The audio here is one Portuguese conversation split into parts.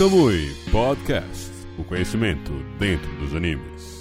Kamui Podcast. O conhecimento dentro dos animes.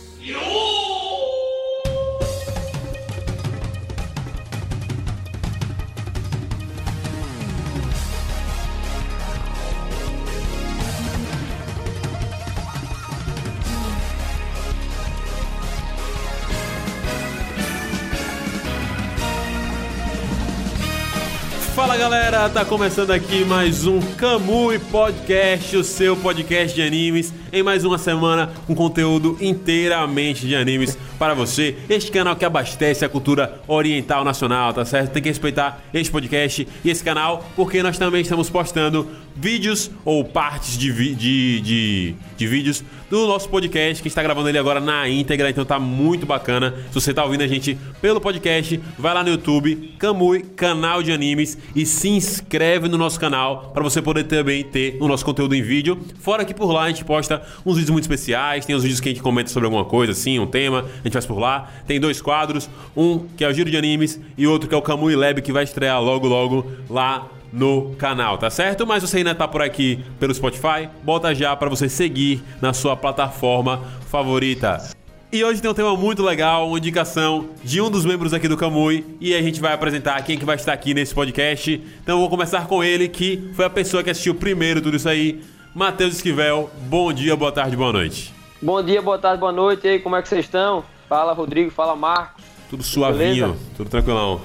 Galera, tá começando aqui mais um Kamui Podcast, o seu podcast de animes, em mais uma semana com conteúdo inteiramente de animes para você. Este canal que abastece a cultura oriental nacional, tá certo? Tem que respeitar este podcast e esse canal, porque nós também estamos postando vídeos ou partes de, de, de, de vídeos do nosso podcast, que está gravando ele agora na íntegra, então tá muito bacana. Se você tá ouvindo a gente pelo podcast, vai lá no YouTube, Kamui, canal de animes, e se inscreve no nosso canal para você poder também ter o nosso conteúdo em vídeo. Fora que por lá a gente posta uns vídeos muito especiais, tem os vídeos que a gente comenta sobre alguma coisa, assim, um tema, a gente faz por lá. Tem dois quadros, um que é o Giro de Animes e outro que é o Kamui Lab, que vai estrear logo logo lá no canal, tá certo? Mas você ainda tá por aqui pelo Spotify, bota já para você seguir na sua plataforma favorita. E hoje tem um tema muito legal, uma indicação de um dos membros aqui do Camui e a gente vai apresentar quem que vai estar aqui nesse podcast. Então eu vou começar com ele, que foi a pessoa que assistiu primeiro tudo isso aí, Matheus Esquivel. Bom dia, boa tarde, boa noite. Bom dia, boa tarde, boa noite. E aí, como é que vocês estão? Fala, Rodrigo. Fala, Marcos. Tudo suavinho, Beleza? tudo tranquilão.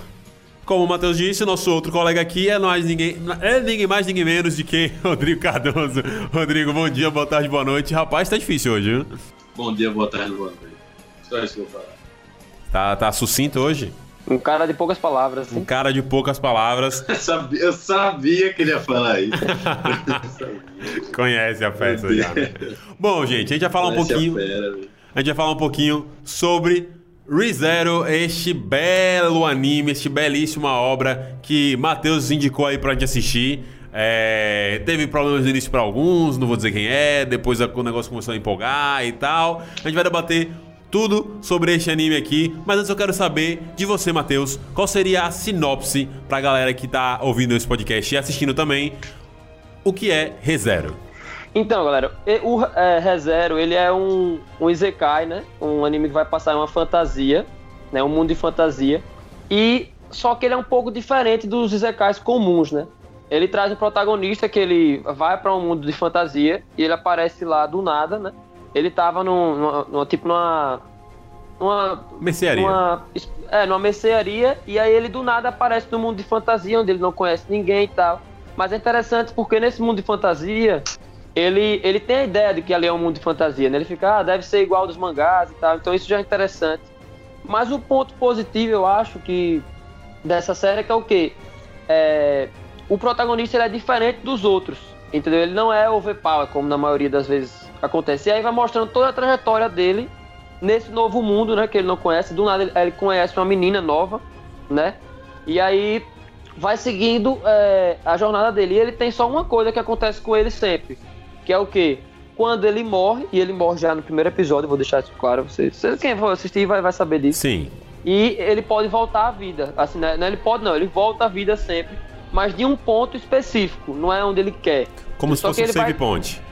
Como o Matheus disse, nosso outro colega aqui é nós ninguém, é ninguém mais, ninguém menos de que Rodrigo Cardoso. Rodrigo, bom dia, boa tarde, boa noite. Rapaz, tá difícil hoje, viu? Bom dia, boa tarde, boa noite. Só isso que eu vou falar. Tá, tá sucinto hoje? Um cara de poucas palavras, Um assim. cara de poucas palavras. Eu sabia, eu sabia que ele ia falar isso. Conhece a Meu já, né? Bom, gente, a gente vai falar um Parece a pouquinho. fera, velho. A gente vai falar um pouquinho sobre ReZero, este belo anime, este belíssima obra que Matheus indicou aí pra gente assistir. É, teve problemas no início pra alguns, não vou dizer quem é, depois o negócio começou a empolgar e tal. A gente vai debater tudo sobre este anime aqui, mas antes eu quero saber de você, Matheus, qual seria a sinopse pra galera que tá ouvindo esse podcast e assistindo também, o que é ReZero? Então, galera, o é, ReZero, ele é um, um Isekai, né? Um anime que vai passar em uma fantasia, né? Um mundo de fantasia. E só que ele é um pouco diferente dos Isekais comuns, né? Ele traz um protagonista que ele vai pra um mundo de fantasia e ele aparece lá do nada, né? Ele tava num, numa, numa- tipo numa numa Mercearia. Numa, é, numa mercearia, e aí ele do nada aparece no mundo de fantasia, onde ele não conhece ninguém e tal. Mas é interessante porque nesse mundo de fantasia, ele, ele tem a ideia de que ali é um mundo de fantasia, né? Ele fica, ah, deve ser igual dos mangás e tal, então isso já é interessante. Mas o ponto positivo, eu acho, que dessa série é que é o quê? É, o protagonista ele é diferente dos outros, entendeu? Ele não é overpower, como na maioria das vezes acontece. E aí vai mostrando toda a trajetória dele nesse novo mundo, né, que ele não conhece. Do nada ele, ele conhece uma menina nova, né? E aí vai seguindo é, a jornada dele. E ele tem só uma coisa que acontece com ele sempre, que é o quê? Quando ele morre, e ele morre já no primeiro episódio, vou deixar isso claro, vocês, vocês quem for assistir vai, vai saber disso. Sim. E ele pode voltar à vida. Assim, né? Não, ele pode não, ele volta à vida sempre, mas de um ponto específico, não é onde ele quer. Como se Só fosse que um save vai- point.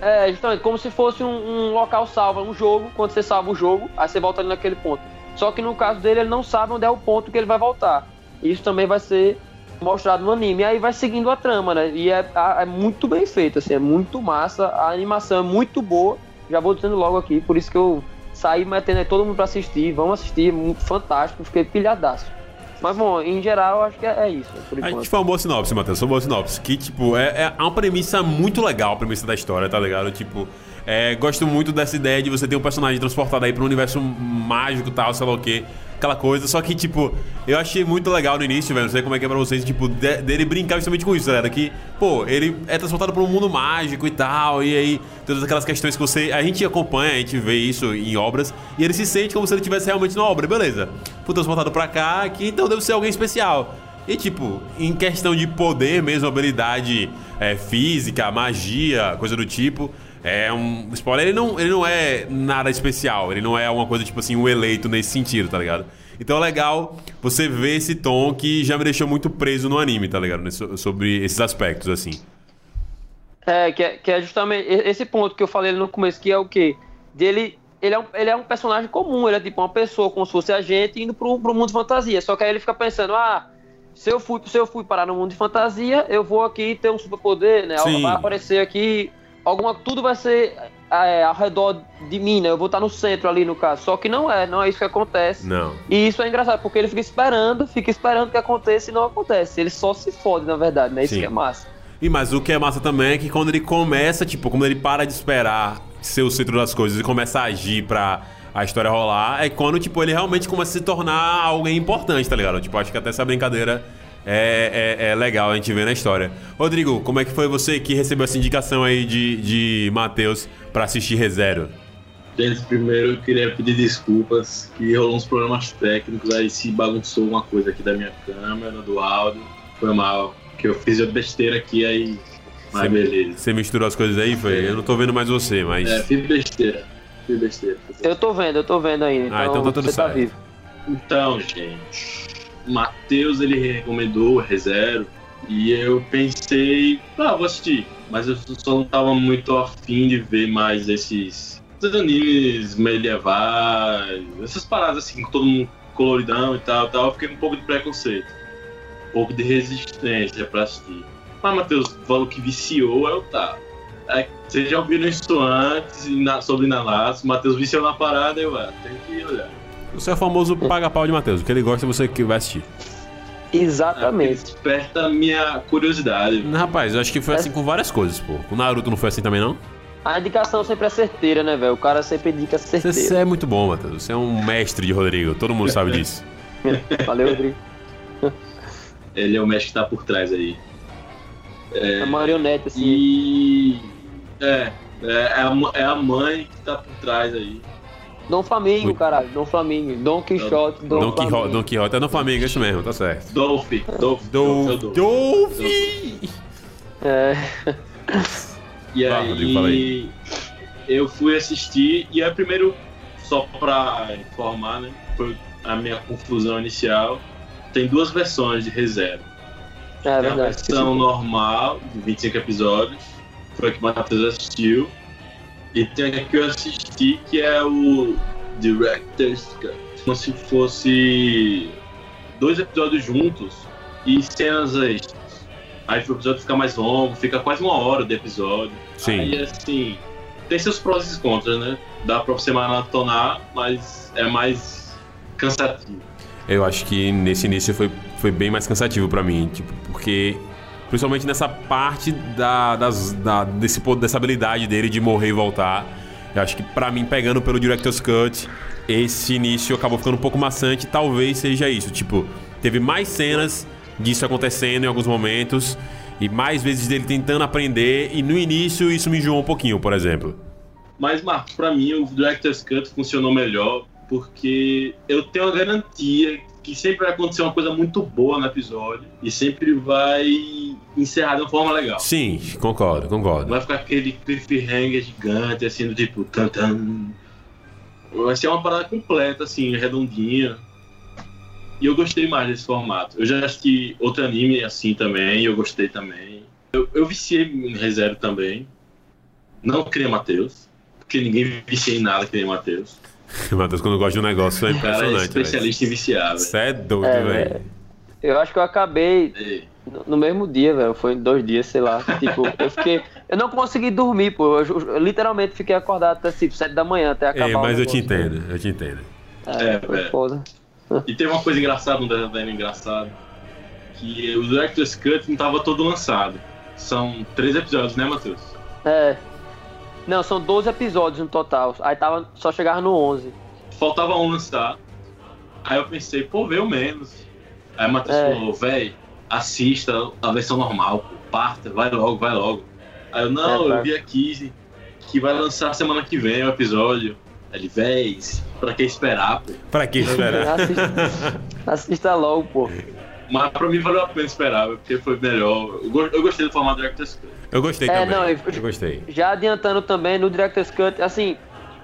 É, justamente, como se fosse um, um local salvo, um jogo, quando você salva o jogo, aí você volta ali naquele ponto. Só que no caso dele, ele não sabe onde é o ponto que ele vai voltar. Isso também vai ser mostrado no anime. E aí vai seguindo a trama, né? E é, a- é muito bem feito, assim, é muito massa, a animação é muito boa. Já vou dizendo logo aqui, por isso que eu saí metendo aí todo mundo pra assistir. Vamos assistir, muito fantástico, fiquei pilhadaço. Mas bom, em geral, eu acho que é, é isso, por A enquanto. gente foi uma boa sinopse, Matheus. Foi uma boa sinopse. Que, tipo, é, é uma premissa muito legal, a premissa da história, tá ligado? Tipo, é, gosto muito dessa ideia de você ter um personagem transportado aí pra um universo mágico e tal, sei lá o quê. Aquela coisa. Só que, tipo, eu achei muito legal no início, velho. Não sei como é que é pra vocês, tipo, de- dele brincar justamente com isso, galera. Que, pô, ele é transportado pra um mundo mágico e tal. E aí, todas aquelas questões que você. A gente acompanha, a gente vê isso em obras. E ele se sente como se ele estivesse realmente na obra, beleza. Fui transportado pra cá, aqui, então deve ser alguém especial. E tipo, em questão de poder mesmo, habilidade é, física, magia, coisa do tipo, é um spoiler, ele não, ele não é nada especial, ele não é uma coisa tipo assim, um eleito nesse sentido, tá ligado? Então é legal você ver esse tom que já me deixou muito preso no anime, tá ligado? Nesse- sobre esses aspectos, assim. É, que é, que é justamente esse ponto que eu falei no começo, que é o quê? Dele. Ele é, um, ele é um personagem comum, ele é tipo uma pessoa como se fosse a gente indo pro, pro mundo de fantasia. Só que aí ele fica pensando, ah, se eu fui, se eu fui parar no mundo de fantasia, eu vou aqui ter um superpoder, né? Sim. Vai aparecer aqui. Alguma, tudo vai ser é, ao redor de mim, né? Eu vou estar no centro ali, no caso. Só que não é, não é isso que acontece. Não. E isso é engraçado, porque ele fica esperando, fica esperando que aconteça e não acontece. Ele só se fode, na verdade, né? Isso Sim. que é massa. E mas o que é massa também é que quando ele começa, tipo, quando ele para de esperar ser o centro das coisas e começa a agir pra a história rolar, é quando, tipo, ele realmente começa a se tornar alguém importante, tá ligado? Tipo, acho que até essa brincadeira é, é, é legal a gente ver na história. Rodrigo, como é que foi você que recebeu essa indicação aí de, de Matheus pra assistir ReZero? Gente, primeiro eu queria pedir desculpas, que rolou uns problemas técnicos, aí se bagunçou uma coisa aqui da minha câmera, do áudio. Foi mal, que eu fiz de besteira aqui, aí. Mas Sim. beleza. Você misturou as coisas aí, foi? Eu não tô vendo mais você, mas. É, fiz besteira. Fiz besteira. Eu tô vendo, eu tô vendo ainda. Então, Ah, então tá tudo você tá certo. vivo. Então, gente, Matheus ele recomendou o ReZero e eu pensei, ah, vou assistir. Mas eu só não tava muito afim de ver mais esses, esses animes medievais, essas paradas assim, com todo mundo coloridão e tal, tal. Eu fiquei com um pouco de preconceito, um pouco de resistência pra assistir. Mas Matheus falou que viciou, eu tá. É, vocês já ouviram isso antes na- sobre Nanatsu, Matheus viciou na parada, eu ah, tem que olhar. Você é o famoso paga-pau de Matheus. O que ele gosta, você que vai assistir. Exatamente. Desperta a minha curiosidade. Rapaz, eu acho que foi assim com várias coisas, pô. Com Naruto não foi assim também, não? A indicação sempre é certeira, né, velho? O cara sempre indica certeira. você é muito bom, Matheus. Você é um mestre de Rodrigo. Todo mundo sabe disso. Valeu, Rodrigo. Ele é o mestre que tá por trás aí. É marionete, assim. E. É, é, é a, é a mãe que tá por trás aí. Dom Flamingo, Ui. caralho. Dom Flamingo. Dom Quixote, Dom, Don, Quixote. Don Quixote é no Flamengo, é isso mesmo, tá certo. Dolph, Dolph, Do, Dolph, Dolph. Dolphy! É. E aí, eu fui assistir e é primeiro, só pra informar, né? Foi a minha confusão inicial. Tem duas versões de ReZero. É a verdade. versão normal, de 25 episódios, foi a que o Matheus assistiu. E tem a que eu assisti, que é o Director's Cut. Como se fosse dois episódios juntos e cenas extras. Aí o episódio fica mais longo, fica quase uma hora de episódio. Sim. Aí assim, tem seus prós e contras, né? Dá pra você maratonar, mas é mais cansativo. Eu acho que nesse início foi, foi bem mais cansativo pra mim, tipo, porque principalmente nessa parte da, das, da, desse, dessa habilidade dele de morrer e voltar. Eu acho que pra mim, pegando pelo Director's Cut, esse início acabou ficando um pouco maçante. Talvez seja isso. Tipo, teve mais cenas disso acontecendo em alguns momentos e mais vezes dele tentando aprender. E no início isso me enjoou um pouquinho, por exemplo. Mas, Marcos, pra mim o Director's Cut funcionou melhor porque eu tenho a garantia que sempre vai acontecer uma coisa muito boa no episódio e sempre vai encerrar de uma forma legal. Sim, concordo, concordo. vai ficar aquele cliffhanger gigante, assim, do tipo, tan, tan. Vai ser uma parada completa, assim, redondinha. E eu gostei mais desse formato. Eu já assisti outro anime assim também, e eu gostei também. Eu, eu viciei em ReZero também. Não nem Matheus, porque ninguém vicia em nada que nem Matheus. Matheus, quando gosta de um negócio é O cara é impressionante. velho. especialista em viciar, velho. Você é doido, É, velho. Eu acho que eu acabei É. no- no mesmo dia, velho. Foi em dois dias, sei lá. Tipo, eu fiquei. Eu não consegui dormir, pô. Eu, eu literalmente fiquei acordado até tipo, sete da manhã, até acabar. É, o mas eu te entendo, eu te entendo. É, É, foi velho. foda. E tem uma coisa engraçada, um desenho engraçado, que o Director's Cut não tava todo lançado. São três episódios, né, Matheus? É. Não, são 12 episódios no total. Aí tava, só chegava no 11. faltava um lançar. Aí eu pensei, pô, veio menos. Aí o Matheus É. falou, véi, assista a versão normal, pô, parta, vai logo, vai logo. Aí eu, não, É, eu claro. vi aqui que vai lançar semana que vem o episódio. Aí Ele, véi, pra que esperar, pô? Pra que esperar? Assista, assista logo, pô. Mas pra mim valeu a pena esperar, porque foi melhor. Eu, go- eu gostei do formato Director's Cut. Eu gostei É, também. não, eu- eu gostei. Já adiantando também no Director's Cut, assim,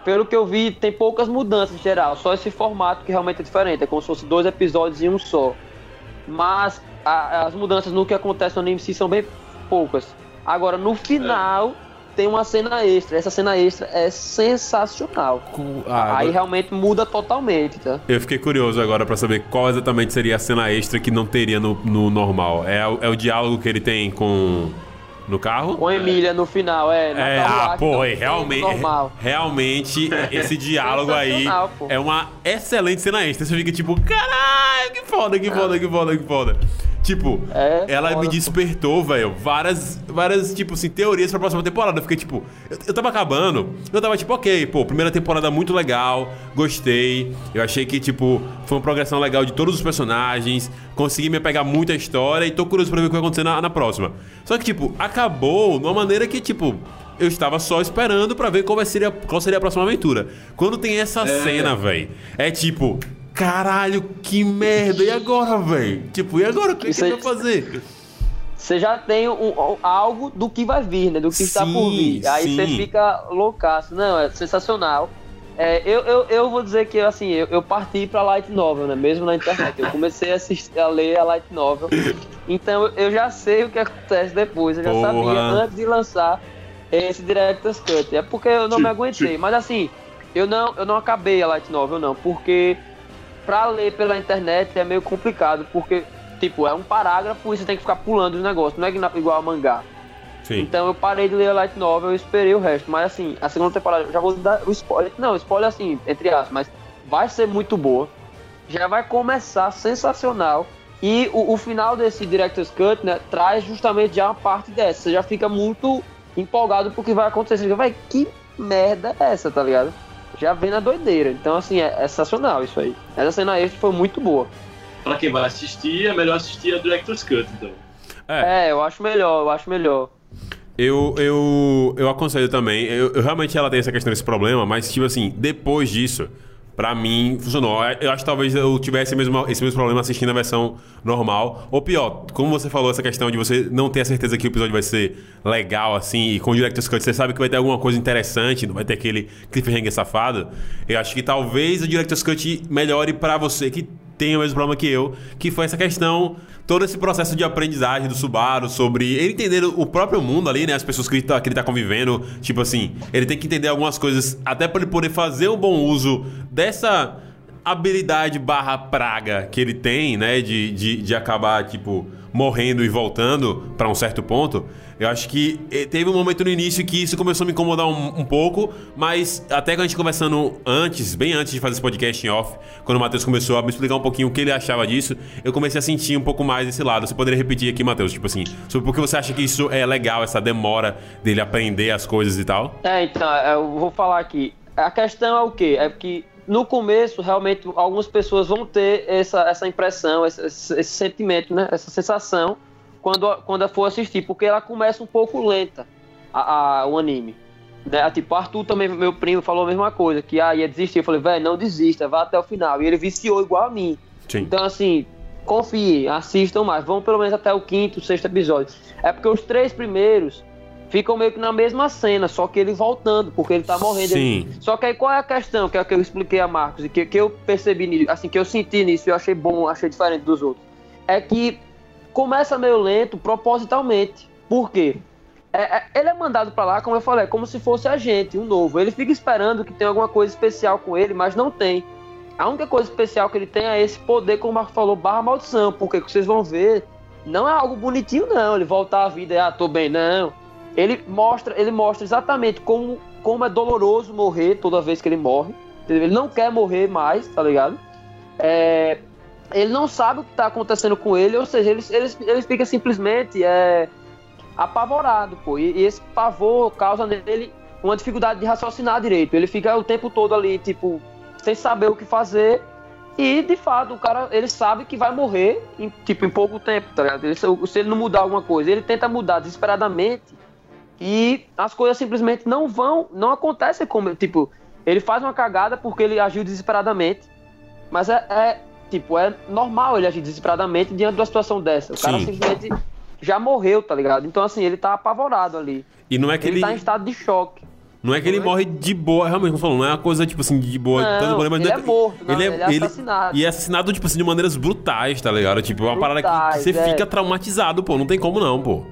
pelo que eu vi, tem poucas mudanças em geral. Só esse formato que realmente é diferente. É como se fosse dois episódios em um só. Mas a- as mudanças no que acontece no anime são bem poucas. Agora, no final, tem uma cena extra. Essa cena extra é sensacional. Ah, Aí agora- realmente muda totalmente, tá? Eu fiquei curioso agora pra saber qual exatamente seria a cena extra que não teria no, no normal. É, o- é o diálogo que ele tem com. no carro? Com a Emília no final, é. É, carruagem, ah, pô, é, realmente, Normal. realmente esse diálogo aí pô. é uma excelente cena extra. Você fica tipo, caralho, que foda, que foda, que foda, que foda. Tipo, É, ela foda, me despertou, velho, várias, várias, tipo assim, teorias pra próxima temporada. Eu fiquei tipo, eu, eu tava acabando, eu tava tipo, ok, pô, primeira temporada muito legal, gostei. Eu achei que, tipo, foi uma progressão legal de todos os personagens, consegui me pegar muito a história e tô curioso pra ver o que vai acontecer na, na próxima. Só que, tipo, acabou de uma maneira que, tipo, eu estava só esperando pra ver qual, vai ser a, qual seria a próxima aventura. Quando tem essa cena, velho, é tipo, caralho, que merda, e agora, velho? Tipo, e agora? O que, ele aí- vai fazer? Você já tem um- algo do que vai vir, né? Do que está por Sim, vir. Aí você sim. fica loucaço. Não, é sensacional. É, eu, eu, eu vou dizer que assim, eu, eu parti pra Light Novel, né? Mesmo na internet. Eu comecei a, assistir, a ler a Light Novel. Então eu já sei o que acontece depois. Eu já Porra. sabia antes de lançar esse Director's Cut. É porque eu não me aguentei. Mas assim, eu não, eu não acabei a Light Novel, não. Porque pra ler pela internet é meio complicado. Porque, tipo, é um parágrafo e você tem que ficar pulando os negócios. Não é igual a mangá. Sim. Então eu parei de ler a Light Novel e esperei o resto. Mas assim, a segunda temporada, já vou dar o spoiler. Não, spoiler assim, entre aspas, mas vai ser muito boa. Já vai começar sensacional. E o, o final desse Director's Cut, né, traz justamente já uma parte dessa. Você já fica muito empolgado porque vai acontecer. Você fica, vai, que merda é essa, tá ligado? Já vem na doideira. Então, assim, é, é sensacional isso aí. Essa cena extra foi muito boa. Pra quem vai assistir, é melhor assistir a Director's Cut, então. É. É, eu acho melhor, eu acho melhor. Eu, eu, eu aconselho também. Eu, eu realmente ela tem essa questão, esse problema, mas, tipo assim, depois disso, pra mim, funcionou. Eu acho que talvez eu tivesse mesmo, esse mesmo problema assistindo a versão normal. Ou pior, como você falou, essa questão de você não ter a certeza que o episódio vai ser legal, assim, e com o Director's Cut você sabe que vai ter alguma coisa interessante, não vai ter aquele cliffhanger safado. Eu acho que talvez o Director's Cut melhore pra você que tem o mesmo problema que eu, que foi essa questão, todo esse processo de aprendizagem do Subaru sobre ele entender o próprio mundo ali, né? As pessoas que ele tá, que ele tá convivendo. Tipo assim, ele tem que entender algumas coisas até pra ele poder fazer um bom uso dessa habilidade barra praga que ele tem, né? De, de, de acabar, tipo, morrendo e voltando pra um certo ponto. Eu acho que eh, teve um momento no início que isso começou a me incomodar um, um pouco, mas até que a gente conversando antes, bem antes de fazer esse podcast em off, quando o Matheus começou a me explicar um pouquinho o que ele achava disso, eu comecei a sentir um pouco mais esse lado. Você poderia repetir aqui, Matheus, tipo assim, sobre por que você acha que isso é legal, essa demora dele aprender as coisas e tal? É, então, eu vou falar aqui. A questão é o quê? É que no começo, realmente, algumas pessoas vão ter essa, essa impressão, esse, esse- sentimento, né? Essa sensação quando, quando for assistir, porque ela começa um pouco lenta, a, a- o anime. Né? Tipo, Arthur também, meu primo, falou a mesma coisa, que ah, ia desistir. Eu falei, velho, não desista, vá até o final. E ele viciou igual a mim. Sim. Então, assim, confiem, assistam mais. Vão pelo menos até o quinto, sexto episódio. É porque os três primeiros ficam meio que na mesma cena, só que ele voltando, porque ele tá morrendo. Sim. Só que aí qual é a questão, que é o que eu expliquei a Marcos, e que, que eu percebi nisso, assim, que eu senti nisso e eu achei bom, achei diferente dos outros. É que começa meio lento propositalmente. Por quê? É- é- ele é mandado pra lá, como eu falei, como se fosse a gente, um novo. Ele fica esperando que tenha alguma coisa especial com ele, mas não tem. A única coisa especial que ele tem é esse poder, como o Marco falou, barra maldição. Porque que vocês vão ver, não é algo bonitinho, não. Ele voltar à vida e, ah, tô bem, não. Ele mostra, ele mostra exatamente como, como é doloroso morrer toda vez que ele morre. Ele não quer morrer mais, tá ligado? É, ele não sabe o que tá acontecendo com ele, ou seja, ele, ele, ele fica simplesmente é, apavorado, pô. E, e esse pavor causa nele uma dificuldade de raciocinar direito. Ele fica o tempo todo ali, tipo, sem saber o que fazer. E, de fato, o cara, ele sabe que vai morrer, em, tipo, em pouco tempo, tá ligado? Ele- se ele não mudar alguma coisa, ele tenta mudar desesperadamente e as coisas simplesmente não vão, não acontecem como, tipo, ele faz uma cagada porque ele agiu desesperadamente, mas é, é, tipo, é normal ele agir desesperadamente diante de uma situação dessa. O cara Sim. simplesmente já morreu, tá ligado? Então, assim, ele tá apavorado ali. E não é que Ele, ele. tá em estado de choque. Não é que ele morre de boa, realmente, como falou, não é uma coisa, tipo assim, de boa, Não, tanto morrer, mas ele não é morto, não, ele é assassinado. E é assassinado, tipo assim, de maneiras brutais, tá ligado? Tipo, é uma parada que- Brutais, você é. fica traumatizado, pô. Não tem como não, pô.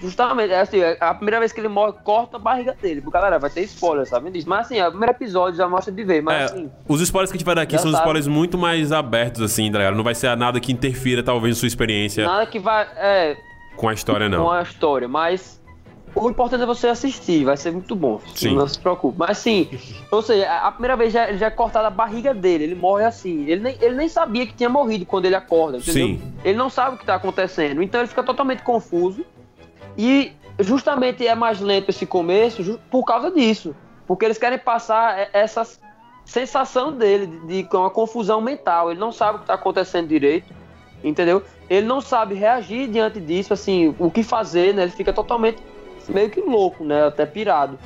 Justamente, é assim, a primeira vez que ele morre, corta a barriga dele. Porque, galera, vai ter spoiler, sabe disso? Mas assim, é o primeiro episódio já mostra de ver. Mas É, assim, os spoilers que a gente vai dar aqui são sabe. spoilers muito mais abertos, assim, tá ligado? Não vai ser nada que interfira, talvez, na sua experiência nada que vai. É, com a história, não. com a história, mas o importante é você assistir, vai ser muito bom. Sim. Não se preocupe. Mas sim, ou seja, a primeira vez já, já é cortado a barriga dele, ele morre assim. Ele nem, ele nem sabia que tinha morrido quando ele acorda, entendeu? Sim. Ele não sabe o que tá acontecendo, então ele fica totalmente confuso. E justamente é mais lento esse começo por causa disso. Porque eles querem passar essa sensação dele de, de uma confusão mental. Ele não sabe o que está acontecendo direito, entendeu? Ele não sabe reagir diante disso, assim, o que fazer, né? Ele fica totalmente meio que louco, né? Até pirado.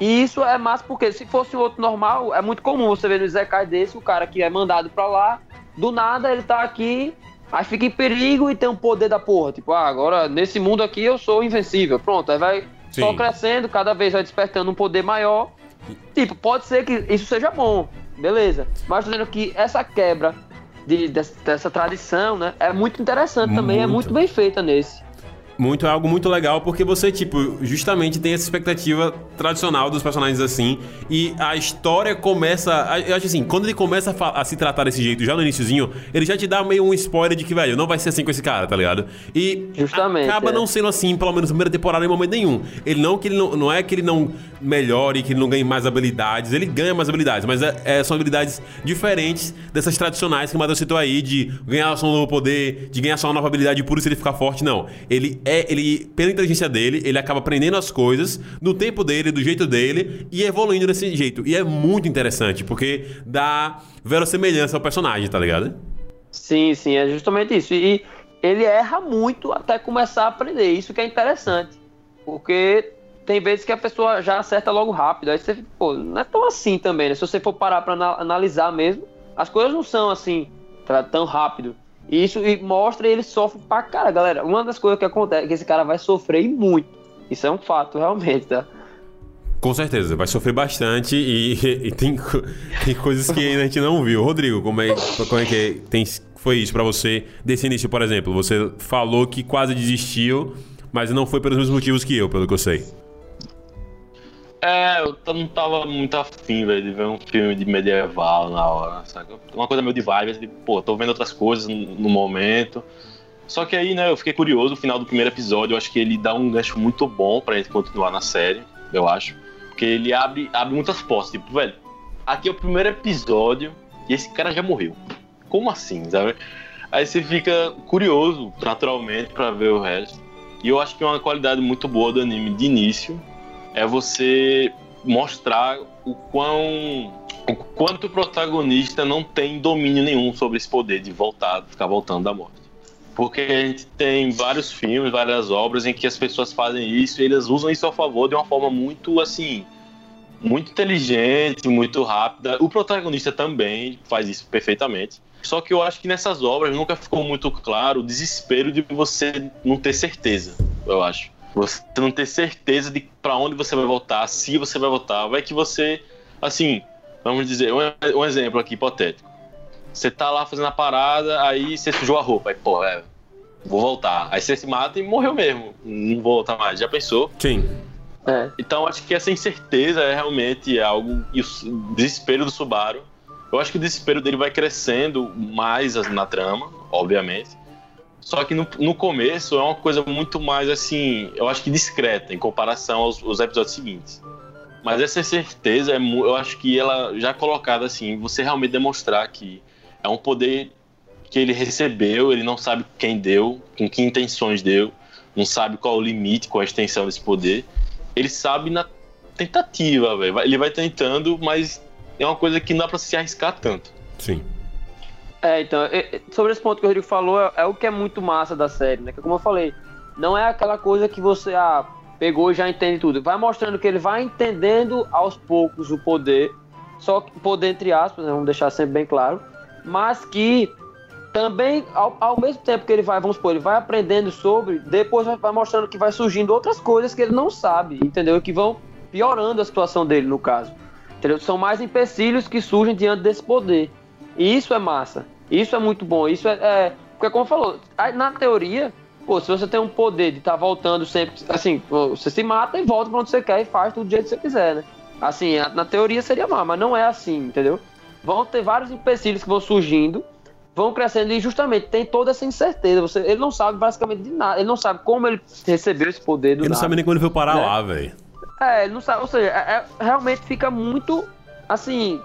E isso é massa porque se fosse um outro normal, é muito comum você ver no Zekai desse, o cara que é mandado pra lá, do nada ele tá aqui, aí fica em perigo e tem um poder da porra. Tipo, ah, agora nesse mundo aqui eu sou invencível. Pronto, aí vai só Sim. crescendo, cada vez vai despertando um poder maior. Tipo, pode ser que isso seja bom, beleza. Mas tô dizendo que essa quebra de, dessa, dessa tradição, né, é muito interessante também, é Muito. muito bem feita nesse. Muito, é algo muito legal, porque você, tipo, justamente tem essa expectativa tradicional dos personagens assim, e a história começa. a- Eu acho assim, quando ele começa a, a se tratar desse jeito, já no iniciozinho, ele já te dá meio um spoiler de que, velho, não vai ser assim com esse cara, tá ligado? E Justamente, acaba é. não sendo assim, pelo menos na primeira temporada, em momento nenhum. Ele não que ele não, não é que ele não melhore, que ele não ganhe mais habilidades, ele ganha mais habilidades, mas é- é- são habilidades diferentes dessas tradicionais que o Matheus citou aí, de ganhar só um novo poder, de ganhar só uma nova habilidade por isso ele ficar forte. Não. Ele é, ele, pela inteligência dele, ele acaba aprendendo as coisas no tempo dele, do jeito dele e evoluindo desse jeito. E é muito interessante, porque dá verossemelhança ao personagem, tá ligado? Sim, sim, é justamente isso. E ele erra muito até começar a aprender. Isso que é interessante. Porque tem vezes que a pessoa já acerta logo rápido. Aí você, fica, pô, não é tão assim também, né? Se você for parar pra ana- analisar mesmo, as coisas não são assim, tão rápido. Isso e mostra ele sofre pra cara, galera. Uma das coisas que acontece é que esse cara vai sofrer muito. Isso é um fato, realmente, tá? Com certeza, vai sofrer bastante e, e tem, tem coisas que a gente não viu. Rodrigo, como é, como é que tem, foi isso pra você desse início, por exemplo? Você falou que quase desistiu, mas não foi pelos mesmos motivos que eu, pelo que eu sei. É, eu não tava muito afim, velho, de ver um filme de medieval na hora, saca? Uma coisa meio de vibe, assim, de, pô, tô vendo outras coisas no, momento. Só que aí, né, eu fiquei curioso, no final do primeiro episódio, eu acho que ele dá um gancho muito bom pra gente continuar na série, eu acho. Porque ele abre, abre muitas portas, tipo, velho, aqui é o primeiro episódio e esse cara já morreu. Como assim, sabe? Aí você fica curioso, naturalmente, pra ver o resto. E eu acho que uma qualidade muito boa do anime de início é você mostrar o quão o quanto o protagonista não tem domínio nenhum sobre esse poder de voltar, ficar voltando da morte. Porque a gente tem vários filmes, várias obras em que as pessoas fazem isso e eles usam isso a favor de uma forma muito assim, muito inteligente, muito rápida. O protagonista também faz isso perfeitamente. Só que eu acho que nessas obras nunca ficou muito claro o desespero de você não ter certeza, eu acho. Você não ter certeza de pra onde você vai voltar, se você vai voltar. Vai que você, assim, vamos dizer, um, um exemplo aqui hipotético. Você tá lá fazendo a parada, aí você sujou a roupa, aí, pô, é, vou voltar. Aí você se mata e morreu mesmo. Não vou voltar mais. Já pensou? Sim. É. Então acho que essa incerteza é realmente algo. E o desespero do Subaru. Eu acho que o desespero dele vai crescendo mais na trama, obviamente. Só que no, no começo é uma coisa muito mais assim, eu acho que discreta em comparação aos, aos episódios seguintes. Mas essa certeza, é, eu acho que ela já colocada assim, você realmente demonstrar que é um poder que ele recebeu, ele não sabe quem deu, com que intenções deu, não sabe qual o limite, qual a extensão desse poder. Ele sabe na tentativa, velho. Ele vai tentando, mas é uma coisa que não dá pra se arriscar tanto. Sim. É, então, é- é- sobre esse ponto que o Rodrigo falou, é, é o que é muito massa da série, né? Que como eu falei, não é aquela coisa que você ah, pegou e já entende tudo. Vai mostrando que ele vai entendendo aos poucos o poder, só que poder entre aspas, né? vamos deixar sempre bem claro, mas que também, ao, ao mesmo tempo que ele vai, vamos supor, ele vai aprendendo sobre, depois vai, mostrando que vai surgindo outras coisas que ele não sabe, entendeu? Que vão piorando a situação dele, no caso. Entendeu? São mais empecilhos que surgem diante desse poder. E isso é massa. Isso é muito bom. Isso é. é porque, como falou, na teoria, Pô, se você tem um poder de estar tá voltando sempre, assim, você se mata e volta pra onde você quer e faz tudo do jeito que você quiser, né? Assim, na teoria seria mal, mas não é assim, entendeu? Vão ter vários empecilhos que vão surgindo, vão crescendo e justamente tem toda essa incerteza. Você, ele não sabe basicamente de nada, ele não sabe como ele recebeu esse poder do Ele nada, não sabe nem como ele foi parar né? lá, velho. É, ele não sabe, ou seja, é, é- realmente fica muito assim,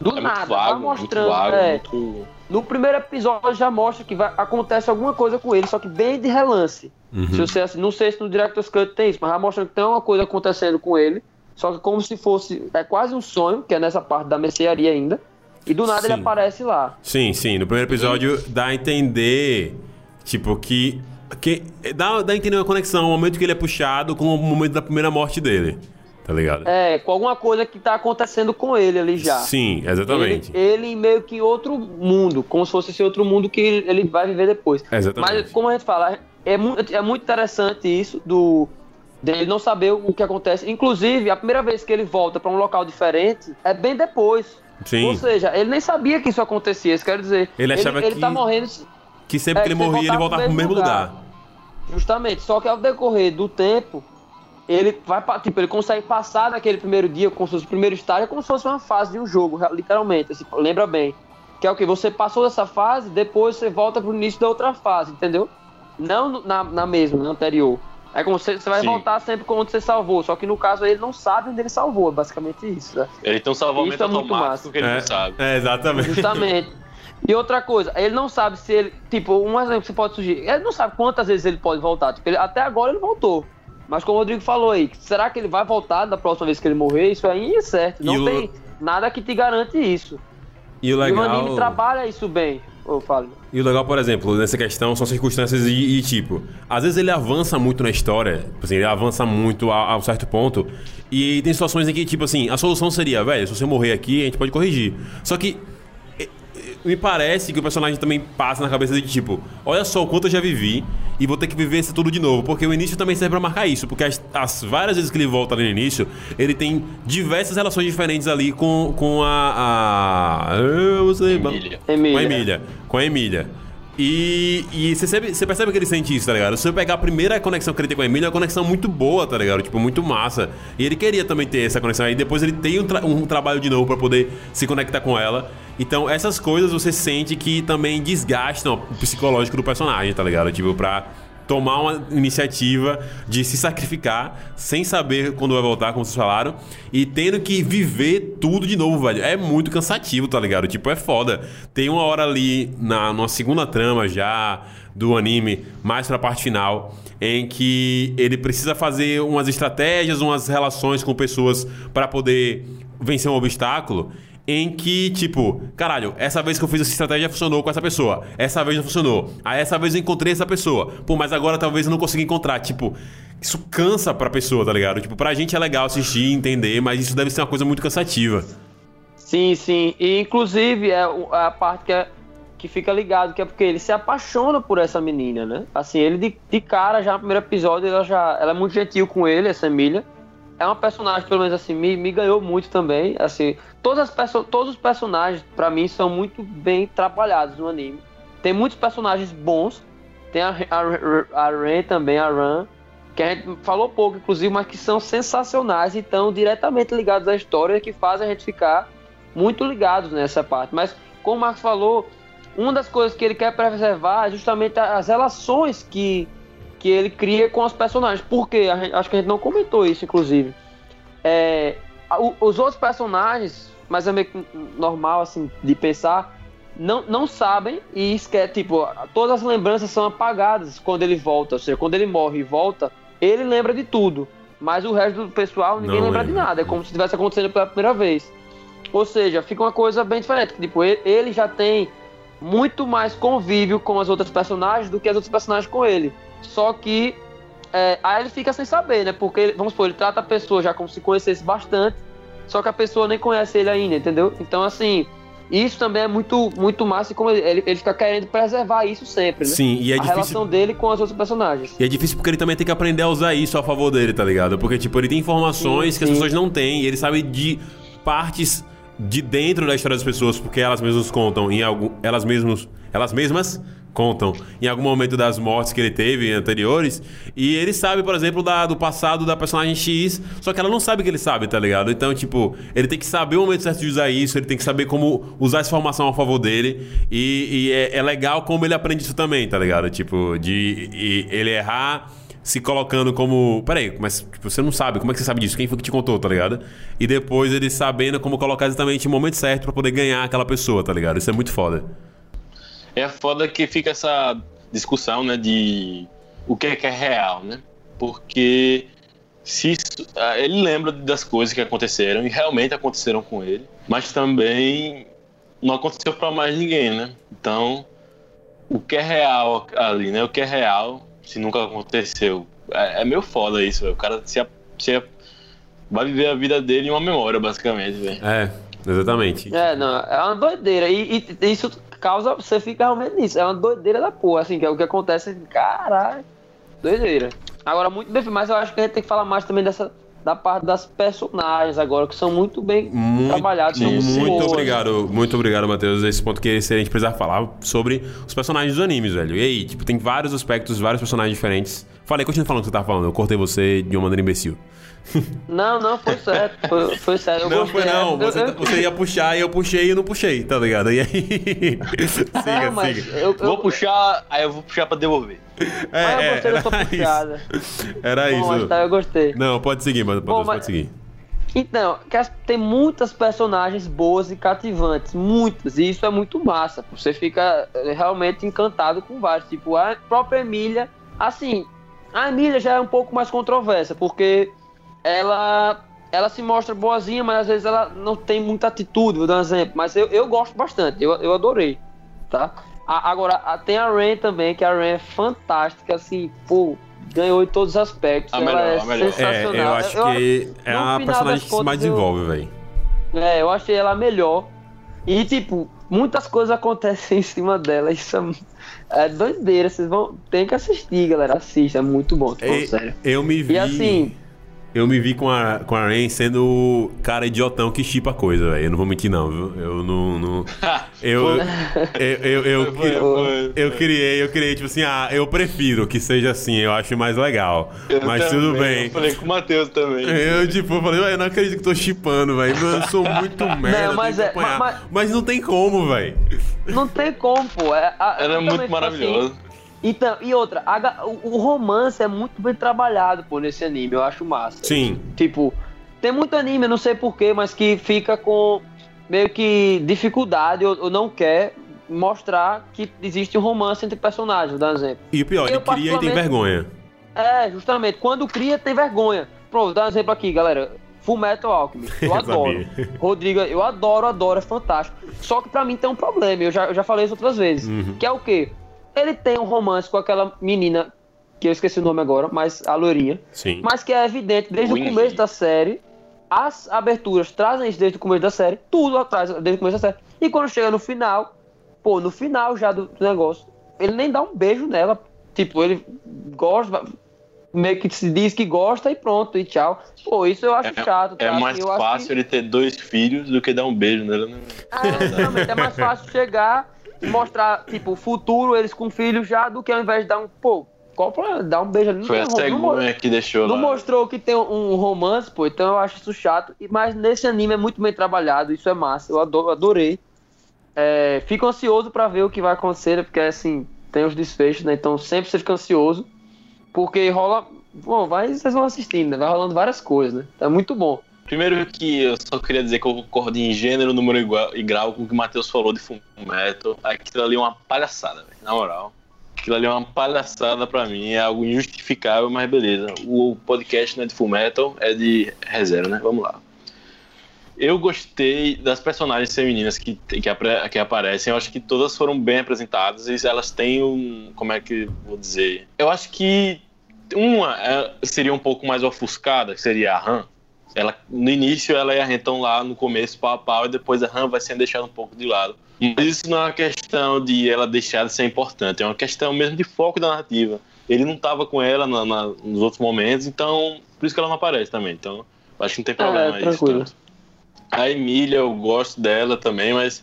do É nada, vago, vai mostrando, muito vago, é. muito... No primeiro episódio já mostra que vai, acontece alguma coisa com ele, só que bem de relance. Uhum. Se você, assim, não sei se no Director's Cut tem isso, mas já mostra que tem uma coisa acontecendo com ele, só que como se fosse, é quase um sonho, que é nessa parte da mercearia ainda, e do nada Sim. ele aparece lá. Sim, sim. No primeiro episódio dá a entender, tipo, que. que dá, dá a entender uma conexão, o momento que ele é puxado com o momento da primeira morte dele. Tá ligado? É, com alguma coisa que tá acontecendo com ele ali já. Sim, exatamente. Ele, ele meio que em outro mundo, como se fosse esse outro mundo que ele vai viver depois. Exatamente. Mas como a gente fala, é muito, é muito interessante isso do dele não saber o que acontece. Inclusive, a primeira vez que ele volta pra um local diferente é bem depois. Sim. Ou seja, ele nem sabia que isso acontecia, isso quero dizer. Ele achava ele, que- tá morrendo Que sempre É, que ele morria, ele voltava pro mesmo mesmo lugar. Justamente, só que ao decorrer do tempo, ele vai tipo, ele consegue passar naquele primeiro dia, como se fosse o primeiro estágio, é como se fosse uma fase de um jogo, literalmente, assim, lembra bem. Que é o que? Você passou dessa fase, depois você volta pro início da outra fase, entendeu? Não na, na mesma, na anterior. É como você, você vai Sim. voltar sempre com onde você salvou, só que no caso ele não sabe onde ele salvou, é basicamente isso, né? Ele tem um salvamento Isso é muito automático massa. que ele é, não sabe. é, exatamente. Justamente. E outra coisa, ele não sabe se ele. Tipo, um exemplo que você pode surgir. Ele não sabe quantas vezes ele pode voltar. Tipo, ele- até agora ele voltou. Mas como o Rodrigo falou aí, será que ele vai voltar da próxima vez que ele morrer? Isso aí é certo. Não E o- tem nada que te garante isso. E o E o legal. anime trabalha isso bem. Ô, Fábio. E o legal, por exemplo, nessa questão são circunstâncias e, e, tipo, às vezes ele avança muito na história, tipo assim, ele avança muito a, a um certo ponto, e tem situações em que, tipo assim, a solução seria, velho, se você morrer aqui, a gente pode corrigir. Só que me parece que o personagem também passa na cabeça de tipo, olha só o quanto eu já vivi e vou ter que viver isso tudo de novo, porque o início também serve pra marcar isso, porque as, as várias vezes que ele volta ali no início, ele tem diversas relações diferentes ali com, com a. a eu não sei, Emília. com a Emília. Emília. Com a Emília. E, e você, percebe, você percebe que ele sente isso, tá ligado? Se você pegar a primeira conexão que ele tem com a Emília, é uma conexão muito boa, tá ligado? Tipo, muito massa. E ele queria também ter essa conexão. Aí depois ele tem um, tra- um trabalho de novo pra poder se conectar com ela. Então, essas coisas você sente que também desgastam o psicológico do personagem, tá ligado? Tipo, pra tomar uma iniciativa de se sacrificar sem saber quando vai voltar, como vocês falaram, e tendo que viver tudo de novo, velho. É muito cansativo, tá ligado? Tipo, é foda. Tem uma hora ali na numa segunda trama já do anime, mais pra parte final, em que ele precisa fazer umas estratégias, umas relações com pessoas para poder vencer um obstáculo em que, tipo, caralho, essa vez que eu fiz essa estratégia funcionou com essa pessoa, essa vez não funcionou, aí essa vez eu encontrei essa pessoa, pô, mas agora talvez eu não consiga encontrar, tipo, isso cansa pra pessoa, tá ligado? Tipo, pra gente é legal assistir, entender, mas isso deve ser uma coisa muito cansativa. Sim, sim. E inclusive é a parte que, é, que fica ligado, que é porque ele se apaixona por essa menina, né? Assim, ele de, de cara, já no primeiro episódio, ela já ela é muito gentil com ele, essa Emília. É uma personagem, pelo menos assim, me, me ganhou muito também. Assim, todas as todos os personagens, pra mim, são muito bem trabalhados no anime. Tem muitos personagens bons. Tem a, a, a Ren também, a Ran, que a gente falou pouco, inclusive, mas que são sensacionais e estão diretamente ligados à história que fazem a gente ficar muito ligados nessa parte. Mas, como o Marcos falou, uma das coisas que ele quer preservar é justamente as relações que, que ele cria com os personagens. Por quê? A acho que a gente não comentou isso, inclusive. É, o- os outros personagens, mas é meio que normal, assim, de pensar, não, não sabem e esquece, tipo, todas as lembranças são apagadas quando ele volta. Ou seja, quando ele morre e volta, ele lembra de tudo. Mas o resto do pessoal, ninguém Não lembra de nada. É como se estivesse acontecendo pela primeira vez. Ou seja, fica uma coisa bem diferente. Tipo, ele, ele já tem muito mais convívio com as outras personagens do que as outras personagens com ele. Só que é, aí ele fica sem saber, né? Porque, vamos supor, ele trata a pessoa já como se conhecesse bastante, só que a pessoa nem conhece ele ainda, entendeu? Então, assim, isso também é muito, muito massa e como ele, ele, fica querendo preservar isso sempre, né? Sim, e é a difícil. relação dele com os outros personagens. E é difícil porque ele também tem que aprender a usar isso a favor dele, tá ligado? Porque, tipo, ele tem informações Sim, que as pessoas não têm, e ele sabe de partes de dentro da história das pessoas, porque elas mesmas contam em algum. Elas mesmas. Elas mesmas contam em algum momento das mortes que ele teve anteriores. E ele sabe, por exemplo, da, do passado da personagem X, só que ela não sabe que ele sabe, tá ligado? Então, tipo, ele tem que saber o momento certo de usar isso, ele tem que saber como usar essa informação a favor dele. E, e é, é, legal como ele aprende isso também, tá ligado? Tipo, de ele errar se colocando como. Peraí, mas tipo, você não sabe, como é que você sabe disso? Quem foi que te contou, tá ligado? E depois ele sabendo como colocar exatamente o momento certo para poder ganhar aquela pessoa, tá ligado? Isso é muito foda. É foda que fica essa discussão, né, de o que é, que é real, né? Porque se isso, ah, ele lembra das coisas que aconteceram e realmente aconteceram com ele, mas também não aconteceu para mais ninguém, né? Então, o que é real ali, né? O que é real se nunca aconteceu. É, é meio foda isso, véio. o cara se, se, vai viver a vida dele em uma memória, basicamente, velho. É, exatamente. É, não, é uma doideira. E, e, isso causa. Você fica realmente nisso. É uma doideira da porra, assim, que é o que acontece. Caralho, doideira. Agora, muito bem, mas eu acho que a gente tem que falar mais também dessa da parte das personagens agora, que são muito bem muito, trabalhados. Muito, muito obrigado, muito obrigado, Matheus. Esse ponto que a gente precisa falar sobre os personagens dos animes, velho. E aí, tipo, tem vários aspectos, vários personagens diferentes. Falei, continua falando o que você tava falando. Eu cortei você de uma maneira imbecil. Não, não, foi certo. Foi, foi certo. Eu não, gostei. foi não. Você, eu, você, ia puxar e eu puxei e não puxei, tá ligado? E aí. siga, não, siga. Eu, eu, vou puxar, aí eu vou puxar pra devolver. É, ah, eu gostei é, da sua puxada. Era Bom, isso. Tá, eu gostei. Não, pode seguir, mas, Bom, pode seguir. Então, tem muitas personagens boas e cativantes, muitas, e isso é muito massa. Você fica eh, realmente encantado com vários. Tipo, a própria Emília, assim, a Emília já é um pouco mais controversa, porque ela ela se mostra boazinha, mas às vezes ela não tem muita atitude, vou dar um exemplo. Mas eu, eu gosto bastante, eu, eu adorei, tá? A, agora, a, tem a Ren também, que a Ren é fantástica, assim, pô, ganhou em todos os aspectos. A ela melhor, é a melhor. sensacional. É, eu acho eu, que eu, é uma personagem que se mais desenvolve, velho. É, eu achei ela melhor. E, tipo, muitas coisas acontecem em cima dela. Isso é, é doideira. Vocês vão. Tem que assistir, galera. Assista, é muito bom. Tô e, sério. Eu me vi. E assim eu me vi com a, com a Rain sendo o cara idiotão que chipa coisa, velho. Eu não vou mentir, não, viu? Eu não. não eu, eu, eu, eu, eu, eu, criei, eu criei, tipo assim, ah, eu prefiro que seja assim, eu acho mais legal. Eu mas também, tudo bem. Eu falei com o Matheus também. Eu, tipo, eu falei, eu não acredito que tô chipando, velho. Eu sou muito merda, não, mas, é, mas, mas, não tem como, velho. Não tem como, pô. É, a, Era muito tipo assim, maravilhoso. Assim, então, e outra, a, o, o, romance é muito bem trabalhado, pô, nesse anime, eu acho massa. Sim. Tipo, tem muito anime, não sei porquê, mas que fica com meio que dificuldade ou, ou, não quer mostrar que existe um romance entre personagens, vou dar um exemplo. E o pior, eu, ele cria e tem vergonha. É, justamente, quando cria tem vergonha. Pronto, vou dar um exemplo aqui, galera. Full Metal Alchemist, eu, eu adoro. Rodrigo, eu adoro, adoro, é fantástico. Só que pra mim tem um problema, eu já, eu já falei isso outras vezes, uhum. que é o quê? Ele tem um romance com aquela menina, que eu esqueci o nome agora, mas a loirinha. Sim. Mas que é evidente desde o começo da série. As aberturas trazem isso desde o começo da série. Tudo atrás desde o começo da série. E quando chega no final, pô, no final já do, do negócio, ele nem dá um beijo nela. Tipo, ele gosta, meio que se diz que gosta e pronto, e tchau. Pô, isso eu acho é, chato. É tá? mais eu fácil que... ele ter dois filhos do que dar um beijo nela. Né? É, é mais fácil chegar mostrar, tipo, o futuro, eles com filhos já, do que ao invés de dar um, pô, qual? Dar um beijo ali. Foi a cegonha que deixou Não lá. mostrou que tem um romance, pô, então eu acho isso chato. Mas nesse anime é muito bem trabalhado, isso é massa, eu adorei. É, fico ansioso para ver o que vai acontecer, porque assim, tem os desfechos, né? Então sempre você fica ansioso, porque rola. Bom, vai, vocês vão assistindo, né? Vai rolando várias coisas, né? É muito bom. Primeiro que eu só queria dizer que eu concordo em gênero, número igual, e grau com o que o Matheus falou de Fullmetal. Aquilo ali é uma palhaçada, na moral. Aquilo ali é uma palhaçada pra mim, é algo injustificável, mas beleza. O podcast não é de Fullmetal, é de reserva, né? Vamos lá. Eu gostei das personagens femininas que, que, que, aparecem. Eu acho que todas foram bem apresentadas e elas têm um. Como é que vou dizer? Eu acho que uma é, seria um pouco mais ofuscada, que seria a Han ela, no início ela e a Ren lá no começo pau a pau e depois a Han vai sendo deixada um pouco de lado. Mas isso não é uma questão de ela deixar de ser importante, é uma questão mesmo de foco da narrativa. Ele não estava com ela na, na, nos outros momentos, então por isso que ela não aparece também. Então acho que não tem problema é, isso. Tanto. A Emília, eu gosto dela também, mas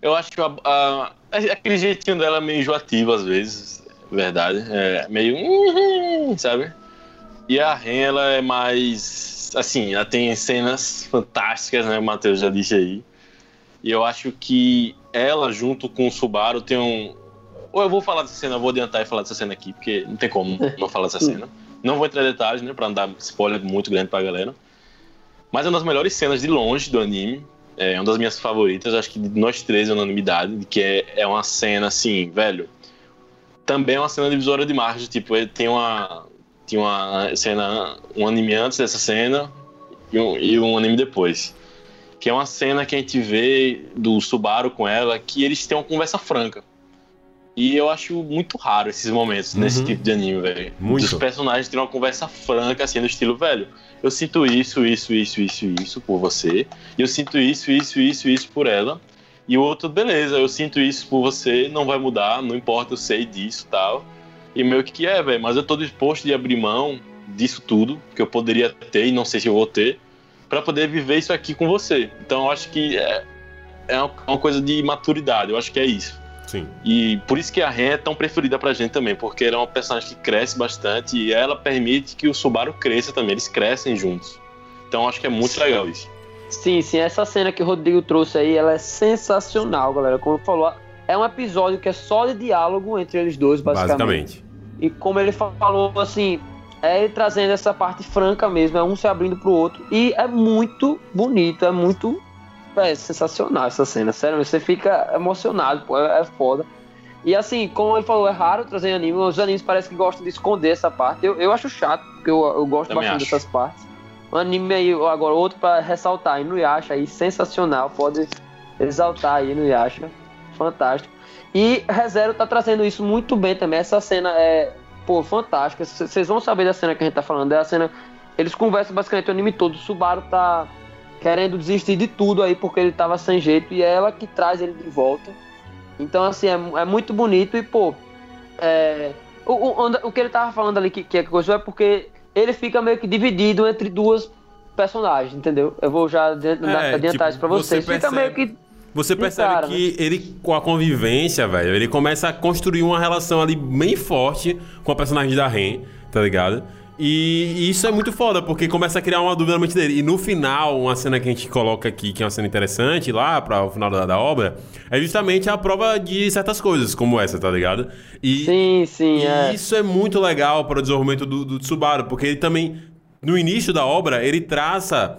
eu acho que a, a, aquele jeitinho dela é meio enjoativo às vezes, verdade. É meio. uhum, Sabe? E a Ren, ela é mais. Assim, ela tem cenas fantásticas, né? O Matheus já disse aí. E eu acho que ela, junto com o Subaru, tem um. Ou eu vou falar dessa cena, eu vou adiantar e falar dessa cena aqui, porque não tem como não falar dessa cena. Não vou entrar em detalhes, né? Pra não dar spoiler muito grande pra galera. Mas é uma das melhores cenas de longe do anime. É uma das minhas favoritas, acho que de nós três é unanimidade, que é, é uma cena assim, velho. Também é uma cena divisória de margem, tipo, ele tem uma. Tinha uma cena, um anime antes dessa cena e um, e um anime depois. Que é uma cena que a gente vê do Subaru com ela, que eles têm uma conversa franca. E eu acho muito raro esses momentos nesse Uhum. tipo de anime, velho. Muito. Os personagens têm uma conversa franca, assim, no estilo, velho, eu sinto isso, isso, isso, isso, isso por você. E eu sinto isso, isso, isso, isso por ela. E o outro, beleza, eu sinto isso por você, não vai mudar, não importa, eu sei disso tal. E meio que que é, velho, mas eu tô disposto de abrir mão disso tudo, que eu poderia ter e não sei se eu vou ter, pra poder viver isso aqui com você. Então eu acho que é, é uma- uma coisa de maturidade, eu acho que é isso. Sim. E por isso que a Ren é tão preferida pra gente também, porque ela é uma personagem que cresce bastante e ela permite que o Subaru cresça também, eles crescem juntos. Então eu acho que é muito legal isso. Sim, sim, essa cena que o Rodrigo trouxe aí, ela é sensacional, galera. Como falou, é um episódio que é só de diálogo entre eles dois, basicamente. Basicamente. E como ele falou, assim, é ele trazendo essa parte franca mesmo, é um se abrindo pro outro. E é muito bonito, é muito. É sensacional essa cena, sério, você fica emocionado, pô, é, é foda. E assim, como ele falou, é raro trazer anime, os animes parecem que gostam de esconder essa parte. Eu, eu acho chato, porque eu, eu gosto Também bastante acho. dessas partes. Um anime aí, agora outro pra ressaltar, Inuyasha aí, sensacional, pode exaltar aí Inuyasha, fantástico. E ReZero tá trazendo isso muito bem também, essa cena é, pô, fantástica, vocês vão saber da cena que a gente tá falando, é a cena, eles conversam basicamente o anime todo, o Subaru tá querendo desistir de tudo aí porque ele tava sem jeito e é ela que traz ele de volta. Então, assim, é, é muito bonito e, pô, é, o, o, o que ele tava falando ali que, que é coisa é porque ele fica meio que dividido entre duas personagens, entendeu? Eu vou já É, adiantar tipo, isso pra você vocês. Fica meio percebe- que. Você percebe cara, que ele, com a convivência, velho, ele começa a construir uma relação ali bem forte com a personagem da Ren, tá ligado? E, e isso é muito foda, porque começa a criar uma dúvida na mente dele. E no final, uma cena que a gente coloca aqui, que é uma cena interessante, lá para o final da, da obra, é justamente a prova de certas coisas, como essa, tá ligado? E, Sim, sim, e é. isso é muito legal para o desenvolvimento do, do Subaru, porque ele também, no início da obra, ele traça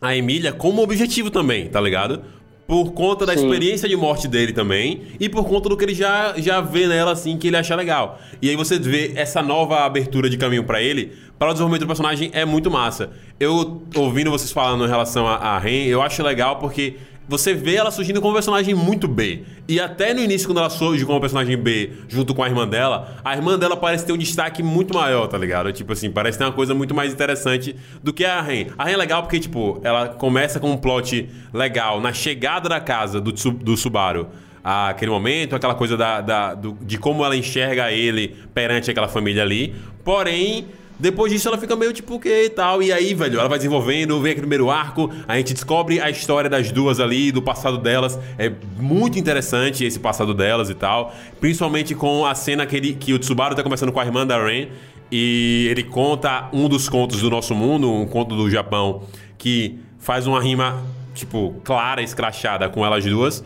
a Emília como objetivo também, tá ligado? Por conta da Sim. experiência de morte dele também e por conta do que ele já, já vê nela assim que ele acha legal. E aí você vê essa nova abertura de caminho pra ele, para o desenvolvimento do personagem é muito massa. Eu ouvindo vocês falando em relação a, a Ren, eu acho legal porque você vê ela surgindo como personagem muito B. E até no início, quando ela surge como personagem B, junto com a irmã dela, a irmã dela parece ter um destaque muito maior, tá ligado? Tipo assim, parece ter uma coisa muito mais interessante do que a Ren. A Ren é legal porque, tipo, ela começa com um plot legal na chegada da casa do, do Subaru. Aquele momento, aquela coisa da, da- do- de como ela enxerga ele perante aquela família ali. Porém, depois disso ela fica meio tipo o que e tal. E aí, velho, ela vai desenvolvendo, vem aquele primeiro arco, a gente descobre a história das duas ali, do passado delas. É muito interessante esse passado delas e tal. Principalmente com a cena que, ele, que o Tsubaru tá conversando com a irmã da Ren. E ele conta um dos contos do nosso mundo, um conto do Japão, que faz uma rima, tipo, clara, escrachada com elas duas.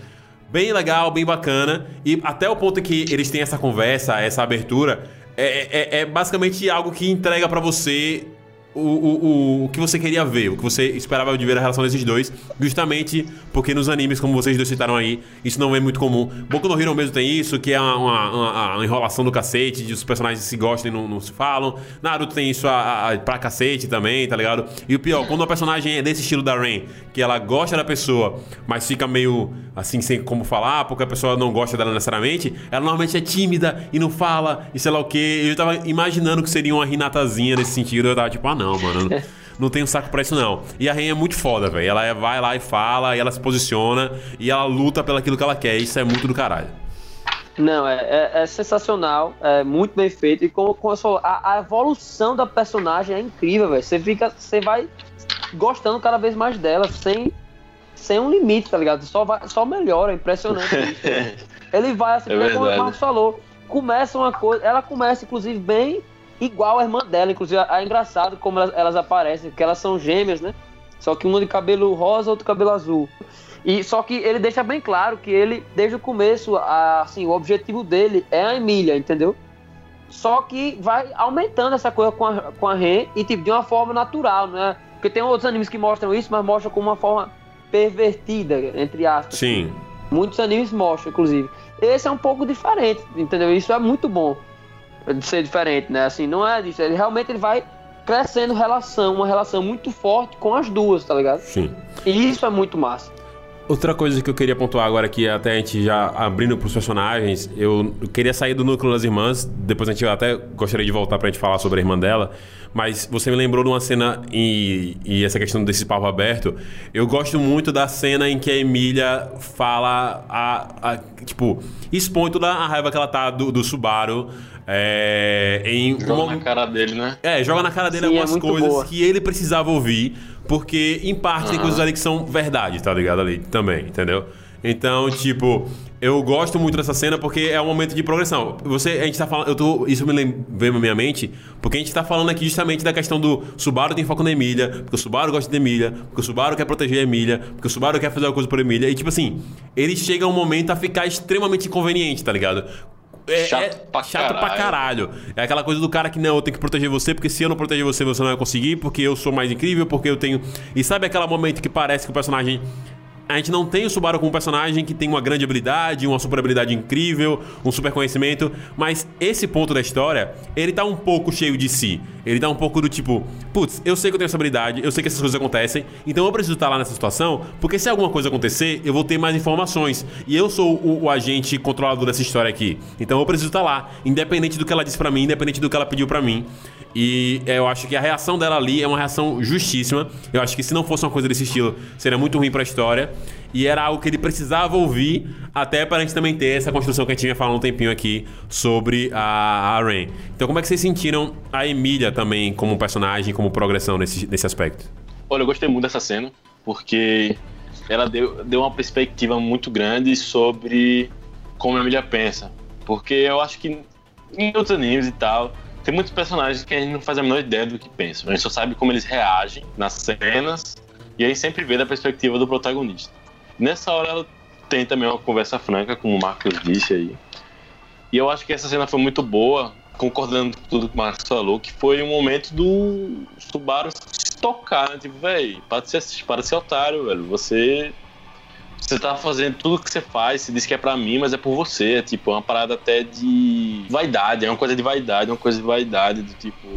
Bem legal, bem bacana. E até o ponto que eles têm essa conversa, essa abertura, é, é- é basicamente algo que entrega pra você o, o, o, que você queria ver, o que você esperava de ver a relação desses dois, justamente porque nos animes, como vocês dois citaram aí, isso não é muito comum. Boku no Hero mesmo tem isso, que é uma, uma- uma- enrolação do cacete, de os personagens se gostam e não, não se falam. Naruto tem isso a, a, pra cacete também, tá ligado? E o pior, quando uma personagem é desse estilo da Rain, que ela gosta da pessoa, mas fica meio assim, sem como falar, porque a pessoa não gosta dela necessariamente, ela normalmente é tímida e não fala, e sei lá o que. Eu tava imaginando que seria uma Renatazinha nesse sentido, eu tava tipo, ah não, mano. Não, não tenho saco pra isso, não. E a Rain é muito foda, velho. Ela é- vai lá e fala, e ela se posiciona, e ela luta pelo aquilo que ela quer. Isso é muito do caralho. Não, é, é- é sensacional, é muito bem feito. E como, como você falou, a, a evolução da personagem é incrível, velho. Você fica. Você vai gostando cada vez mais dela, sem, sem um limite, tá ligado? Só, vai, só melhora, é impressionante. Ele vai assim, É como o. Marcos falou, começa uma coisa, ela começa inclusive bem igual a irmã dela, inclusive é engraçado como elas, elas aparecem, porque elas são gêmeas, né? Só que uma de cabelo rosa, outro cabelo azul. E só que ele deixa bem claro que ele desde o começo, a- assim, o objetivo dele é a Emília, entendeu? Só que vai aumentando essa coisa com a, com a Ren e tipo, de uma forma natural, né? Porque tem outros animes que mostram isso, mas mostram como uma forma pervertida, entre aspas. Sim. Muitos animes mostram, inclusive. Esse é um pouco diferente, entendeu? Isso é muito bom de ser diferente, né? Assim, não é disso. Ele realmente ele vai crescendo relação, uma relação muito forte com as duas, tá ligado? Sim. E isso é muito massa. Outra coisa que eu queria pontuar agora aqui, até a gente já abrindo pros personagens, eu queria sair do núcleo das irmãs, depois a gente até gostaria de voltar pra gente falar sobre a irmã dela, mas você me lembrou de uma cena e, e essa questão desse papo aberto. Eu gosto muito da cena em que a Emília fala, a, a- tipo, expõe toda a raiva que ela tá do, do Subaru é, em Joga uma- na cara dele, né? é, joga na cara dele Sim, é algumas muito coisas boa. que ele precisava ouvir, porque em parte tem Aham. coisas ali que são verdade, tá ligado? Ali também, entendeu? Então, tipo, eu gosto muito dessa cena porque é um momento de progressão. Você, a gente tá falando, eu tô, isso me veio na minha mente, porque a gente tá falando aqui justamente da questão do Subaru tem foco na Emília, porque o Subaru gosta de Emília, porque o Subaru quer proteger a Emília, porque o Subaru quer fazer uma coisa por Emília, e tipo assim, ele chega um momento a ficar extremamente inconveniente, tá ligado? É, Chato é pra chato pra caralho. caralho. É aquela coisa do cara que não, eu tenho que proteger você, porque se eu não proteger você, você não vai conseguir, porque eu sou mais incrível, porque eu tenho. E sabe aquele momento que parece que o personagem. A gente não tem o Subaru como um personagem que tem uma grande habilidade, uma super habilidade incrível, um super conhecimento, mas esse ponto da história, ele tá um pouco cheio de si. Ele tá um pouco do tipo, putz, eu sei que eu tenho essa habilidade, eu sei que essas coisas acontecem, então eu preciso estar lá nessa situação, porque se alguma coisa acontecer, eu vou ter mais informações. E eu sou o, o agente controlador dessa história aqui. Então eu preciso estar lá, independente do que ela disse pra mim, independente do que ela pediu pra mim. E eu acho que a reação dela ali é uma reação justíssima. Eu acho que se não fosse uma coisa desse estilo, seria muito ruim pra história. E era algo que ele precisava ouvir, até pra gente também ter essa construção que a gente vinha falando um tempinho aqui sobre a, a Ren. Então, como é que vocês sentiram a Emília também como personagem, como progressão nesse, nesse aspecto? Olha, eu gostei muito dessa cena, porque ela deu, deu uma perspectiva muito grande sobre como a Emília pensa. Porque eu acho que em outros animes e tal, tem muitos personagens que a gente não faz a menor ideia do que pensam. A gente só sabe como eles reagem nas cenas, e aí sempre vê da perspectiva do protagonista. Nessa hora ela tem também uma conversa franca, como o Marcos disse aí. E eu acho que essa cena foi muito boa, concordando com tudo que o Marcos falou, que foi um momento do Subaru se tocar, né? Tipo, véi, para para de ser otário, velho. Você. Você tá fazendo tudo que você faz, você diz que é pra mim, mas é por você. É tipo, é uma parada até de vaidade, é uma coisa de vaidade, é uma coisa de vaidade, do tipo.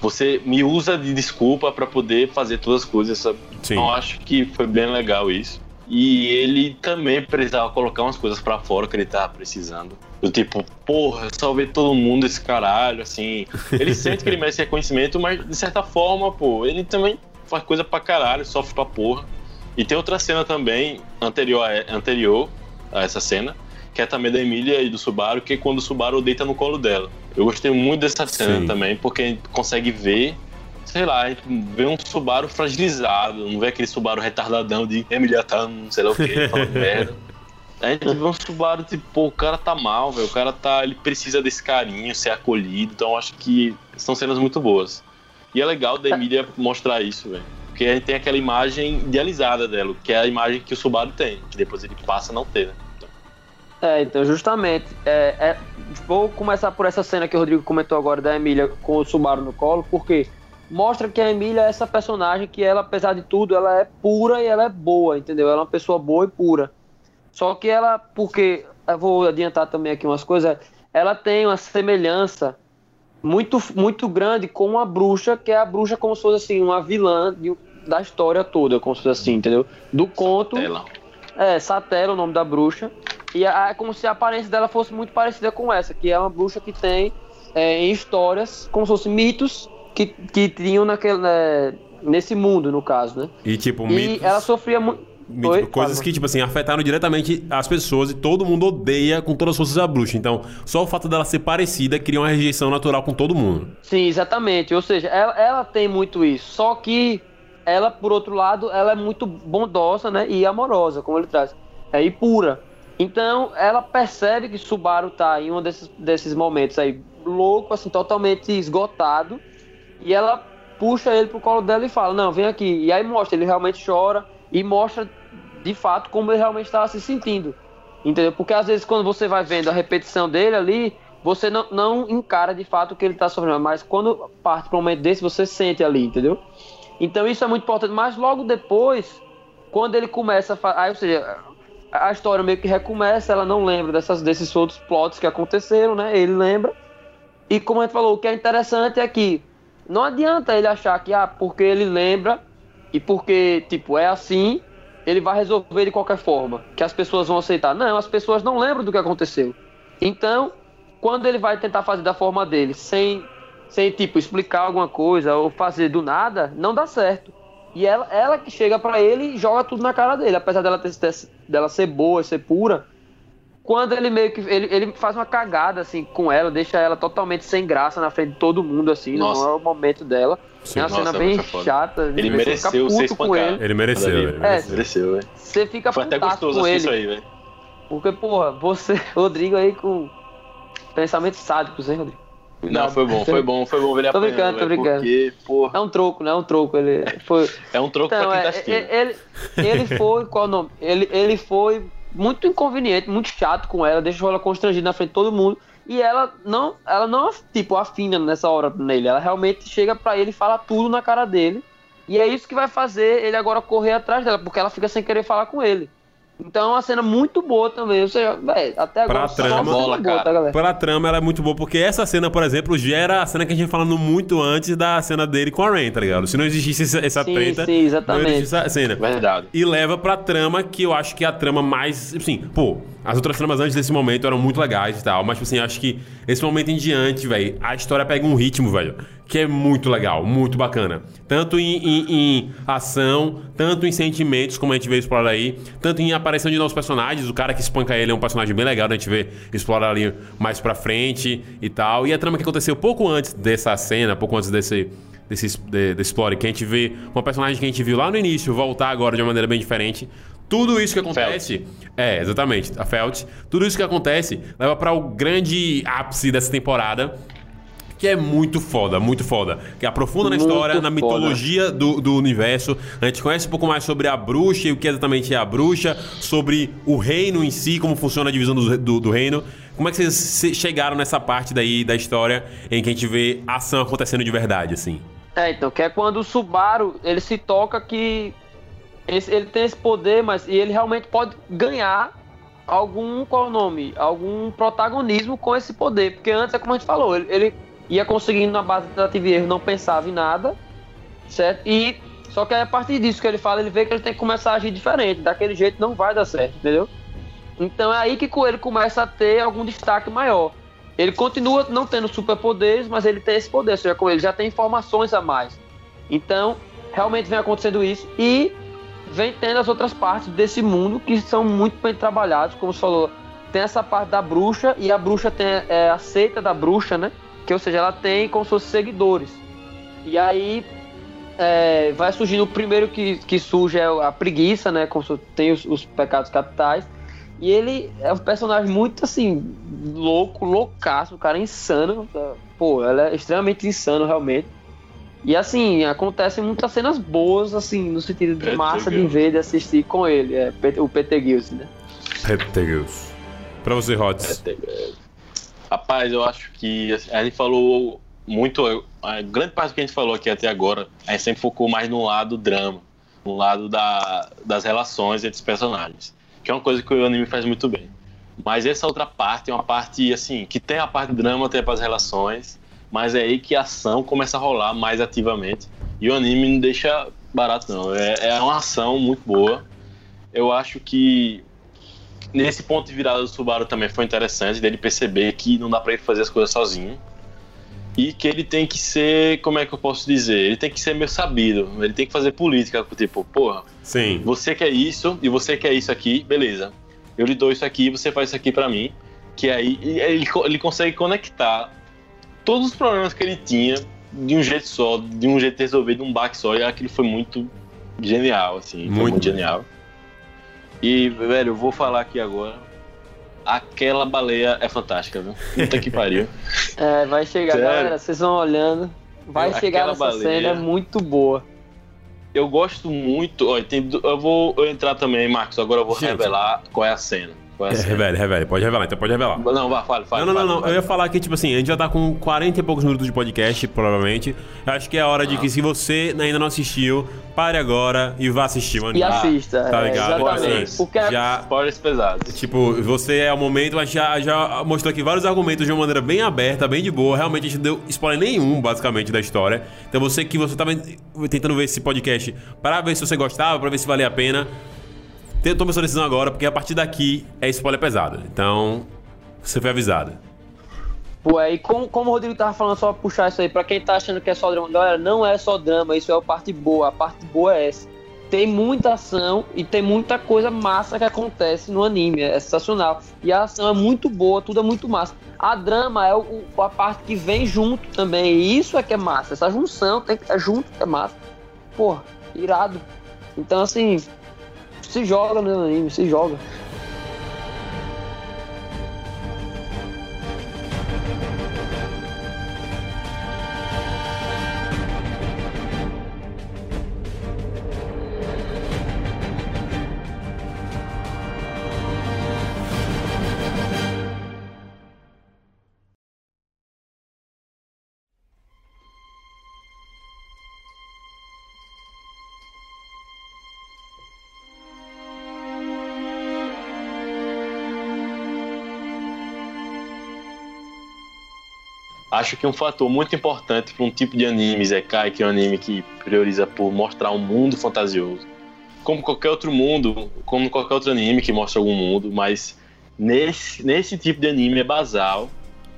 Você me usa de desculpa pra poder fazer todas as coisas, sabe? Sim. Então eu acho que foi bem legal isso. E ele também precisava colocar umas coisas pra fora que ele tava precisando. Do tipo, porra, salvei todo mundo esse caralho, assim. Ele sente que ele merece reconhecimento, mas de certa forma, pô, ele também faz coisa pra caralho, sofre pra porra. E tem outra cena também, anterior a, anterior a essa cena, que é também da Emília e do Subaru, que é quando o Subaru deita no colo dela. Eu gostei muito dessa cena Sim. também, porque a gente consegue ver sei lá, a gente vê um Subaru fragilizado, não vê aquele Subaru retardadão de Emília tá, não sei lá o que, falando merda. A gente vê um Subaru tipo, pô, o cara tá mal, velho, o cara tá, ele precisa desse carinho, ser acolhido, então eu acho que são cenas muito boas. E é legal da Emília mostrar isso, velho. Porque a gente tem aquela imagem idealizada dela, que é a imagem que o Subaru tem, que depois ele passa a não ter, né? Então, É, então, justamente. É, é- vou começar por essa cena que o Rodrigo comentou agora da Emília com o Subaru no colo, porque mostra que a Emília é essa personagem que ela, apesar de tudo, ela é pura e ela é boa, entendeu? Ela é uma pessoa boa e pura. Só que ela, porque eu vou adiantar também aqui umas coisas, ela tem uma semelhança muito, muito grande com a bruxa, que é a bruxa como se fosse assim, uma vilã de- da história toda, como se fosse assim, entendeu? Do conto. tela. É, Satela, o nome da bruxa. E é como se a aparência dela fosse muito parecida com essa, que é uma bruxa que tem é, em histórias, como se fossem mitos que, que tinham naquele, né, nesse mundo, no caso, né? E tipo, E mitos, ela sofria muito. Oi? coisas que, tipo assim, afetaram diretamente as pessoas e todo mundo odeia com todas as forças a bruxa. Então, só o fato dela ser parecida cria uma rejeição natural com todo mundo. Sim, exatamente. Ou seja, ela, ela tem muito isso. Só que ela, por outro lado, ela é muito bondosa, né? E amorosa, como ele traz. É, e pura. Então ela percebe que Subaru tá em um desses, desses momentos aí louco, assim, totalmente esgotado. E ela puxa ele pro colo dela e fala: Não, vem aqui. E aí mostra, ele realmente chora e mostra de fato como ele realmente estava se sentindo. Entendeu? Porque às vezes quando você vai vendo a repetição dele ali, você não, não encara de fato o que ele está sofrendo. Mas quando parte para um momento desse, você sente ali, entendeu? Então isso é muito importante. Mas logo depois, quando ele começa a. Aí, ou seja, a história meio que recomeça, ela não lembra dessas, desses outros plots que aconteceram, né? Ele lembra. E como a gente falou, o que é interessante é que não adianta ele achar que, ah, porque ele lembra e porque, tipo, é assim, ele vai resolver de qualquer forma, que as pessoas vão aceitar. Não, as pessoas não lembram do que aconteceu. Então, quando ele vai tentar fazer da forma dele, sem, sem tipo, explicar alguma coisa ou fazer do nada, não dá certo. E ela, ela que chega para ele e joga tudo na cara dele, apesar dela, ter, dela ser boa, ser pura, quando ele meio que. Ele, ele faz uma cagada, assim, com ela, deixa ela totalmente sem graça na frente de todo mundo, assim, Nossa. não é o momento dela. Sim, é uma cena bem chata. Ele mereceu ser espancado. Ele. ele mereceu, ele é, mereceu. Você fica Foi até gostoso com ele. isso aí, velho. Porque, porra, você, Rodrigo aí com pensamentos sádicos, hein, Rodrigo? Não, foi bom, foi bom, foi bom ver ele Tô brincando, tô brincando. Porque, porra... É um troco, né? É um troco. Ele foi... É um troco então, pra quem tá é, ele, ele foi, qual o nome? Ele, ele foi muito inconveniente, muito chato com ela, deixou ela constrangida na frente de todo mundo. E ela não, ela não, tipo, afina nessa hora nele. Ela realmente chega para ele e fala tudo na cara dele. E é isso que vai fazer ele agora correr atrás dela, porque ela fica sem querer falar com ele. Então é uma cena muito boa também. Ou seja, véio, até agora pra trama, bola, boa, tá, galera? Pra trama ela é muito boa, porque essa cena, por exemplo, gera a cena que a gente falando muito antes da cena dele com a Rain, tá ligado? Se não existisse essa, essa sim, treta, sim, exatamente. não existisse essa cena. Verdade. E leva pra trama que eu acho que é a trama mais. Assim, pô, as outras tramas antes desse momento eram muito legais e tal, mas, tipo assim, acho que esse momento em diante, velho, a história pega um ritmo, velho que é muito legal, muito bacana. Tanto em, em, em, ação, tanto em sentimentos, como a gente vê explorar aí, tanto em aparição de novos personagens. O cara que espanca ele é um personagem bem legal, né? a gente vê explorar ali mais pra frente e tal. E a trama que aconteceu pouco antes dessa cena, pouco antes desse. Desse, de, desse explore, que a gente vê uma personagem que a gente viu lá no início voltar agora de uma maneira bem diferente. Tudo isso que acontece. Felt. É, exatamente, a Felt. Tudo isso que acontece leva para o grande ápice dessa temporada, que é muito foda, muito foda. Que aprofunda na história, na mitologia do, do universo. A gente conhece um pouco mais sobre a bruxa e o que exatamente é a bruxa, sobre o reino em si, como funciona a divisão do, do, do reino. Como é que vocês chegaram nessa parte daí da história em que a gente vê a ação acontecendo de verdade, assim? É, então, que é quando o Subaru, ele se toca que esse, ele tem esse poder, mas e ele realmente pode ganhar algum, qual é o nome? Algum protagonismo com esse poder. Porque antes, é como a gente falou, ele, ele ia conseguindo na base da tentativa erro, não pensava em nada, certo? E só que a partir disso que ele fala, ele vê que ele tem que começar a agir diferente, daquele jeito não vai dar certo, entendeu? Então é aí que ele começa a ter algum destaque maior. Ele continua não tendo superpoderes, mas ele tem esse poder, ou seja, com ele já tem informações a mais. Então, realmente vem acontecendo isso e vem tendo as outras partes desse mundo que são muito bem trabalhados, como você falou, tem essa parte da bruxa e a bruxa tem é, a seita da bruxa, né? Que, ou seja, ela tem como se fosse seguidores. E aí é, vai surgindo o primeiro que, que surge é a preguiça, né? Como tem os, os pecados capitais. E ele é um personagem muito assim, louco, loucaço, o cara é insano. Pô, ela é extremamente insano, realmente. E assim, acontecem muitas cenas boas, assim, no sentido de massa de ver, de assistir com ele. É, o PT Gills, né? PT Gills. Pra você, Rods. Rapaz, eu acho que a gente falou muito. A grande parte do que a gente falou aqui até agora, a gente sempre focou mais no lado drama, no lado da, das relações entre os personagens, que é uma coisa que o anime faz muito bem. Mas essa outra parte é uma parte, assim, que tem a parte drama, tem as relações, mas é aí que a ação começa a rolar mais ativamente. E o anime não deixa barato, não. É, é uma ação muito boa. Eu acho que nesse ponto de virada do Subaru também foi interessante dele perceber que não dá para ele fazer as coisas sozinho e que ele tem que ser, como é que eu posso dizer? Ele tem que ser meio sabido, ele tem que fazer política, tipo, porra, Sim. você quer isso e você quer isso aqui, beleza. Eu lhe dou isso aqui, você faz isso aqui para mim, que aí ele, ele consegue conectar todos os problemas que ele tinha de um jeito só, de um jeito resolvido, de um baque só, e aquilo foi muito genial, assim, muito, muito genial. E, velho, eu vou falar aqui agora. aquela baleia é fantástica, viu? Puta que pariu. É, vai chegar, Sério? galera, vocês vão olhando. Vai Aquela chegar nessa baleia. cena, é muito boa. Eu gosto muito. Ó, tem, eu vou eu entrar também, Marcos. Agora eu vou Gente. revelar qual é a cena. É É, revele, revele. Pode revelar, então pode revelar. Não, vai, fale, fale. não, não, não, fale, não. fale. Eu ia falar que, tipo assim, a gente já tá com 40 e poucos minutos de podcast, provavelmente. Eu acho que é a hora de que, se você ainda não assistiu, pare agora e vá assistir o E anime. assista. tá é, ligado? Exatamente. Assim, Porque a- Já, Spoilers pesados. tipo, você é o momento, mas já, já mostrou aqui vários argumentos de uma maneira bem aberta, bem de boa. Realmente a gente não deu spoiler nenhum, basicamente, da história. Então você que você tava tentando ver esse podcast para ver se você gostava, para ver se valia a pena, tome sua decisão agora, porque a partir daqui é spoiler pesado. Então, você foi avisado. Pô, é, e como, como o Rodrigo tava falando, só puxar isso aí, pra quem tá achando que é só drama, galera, não é só drama, isso é a parte boa. A parte boa é essa. Tem muita ação e tem muita coisa massa que acontece no anime, é sensacional. E a ação é muito boa, tudo é muito massa. A drama é o- a parte que vem junto também, e isso é que é massa. Essa junção tem que estar junto que é massa. Porra, irado. Então, assim, se joga no anime, se joga. Acho que um fator muito importante para um tipo de anime, Zekai, que é um anime que prioriza por mostrar um mundo fantasioso. Como qualquer outro mundo, como qualquer outro anime que mostra algum mundo, mas nesse, nesse tipo de anime é basal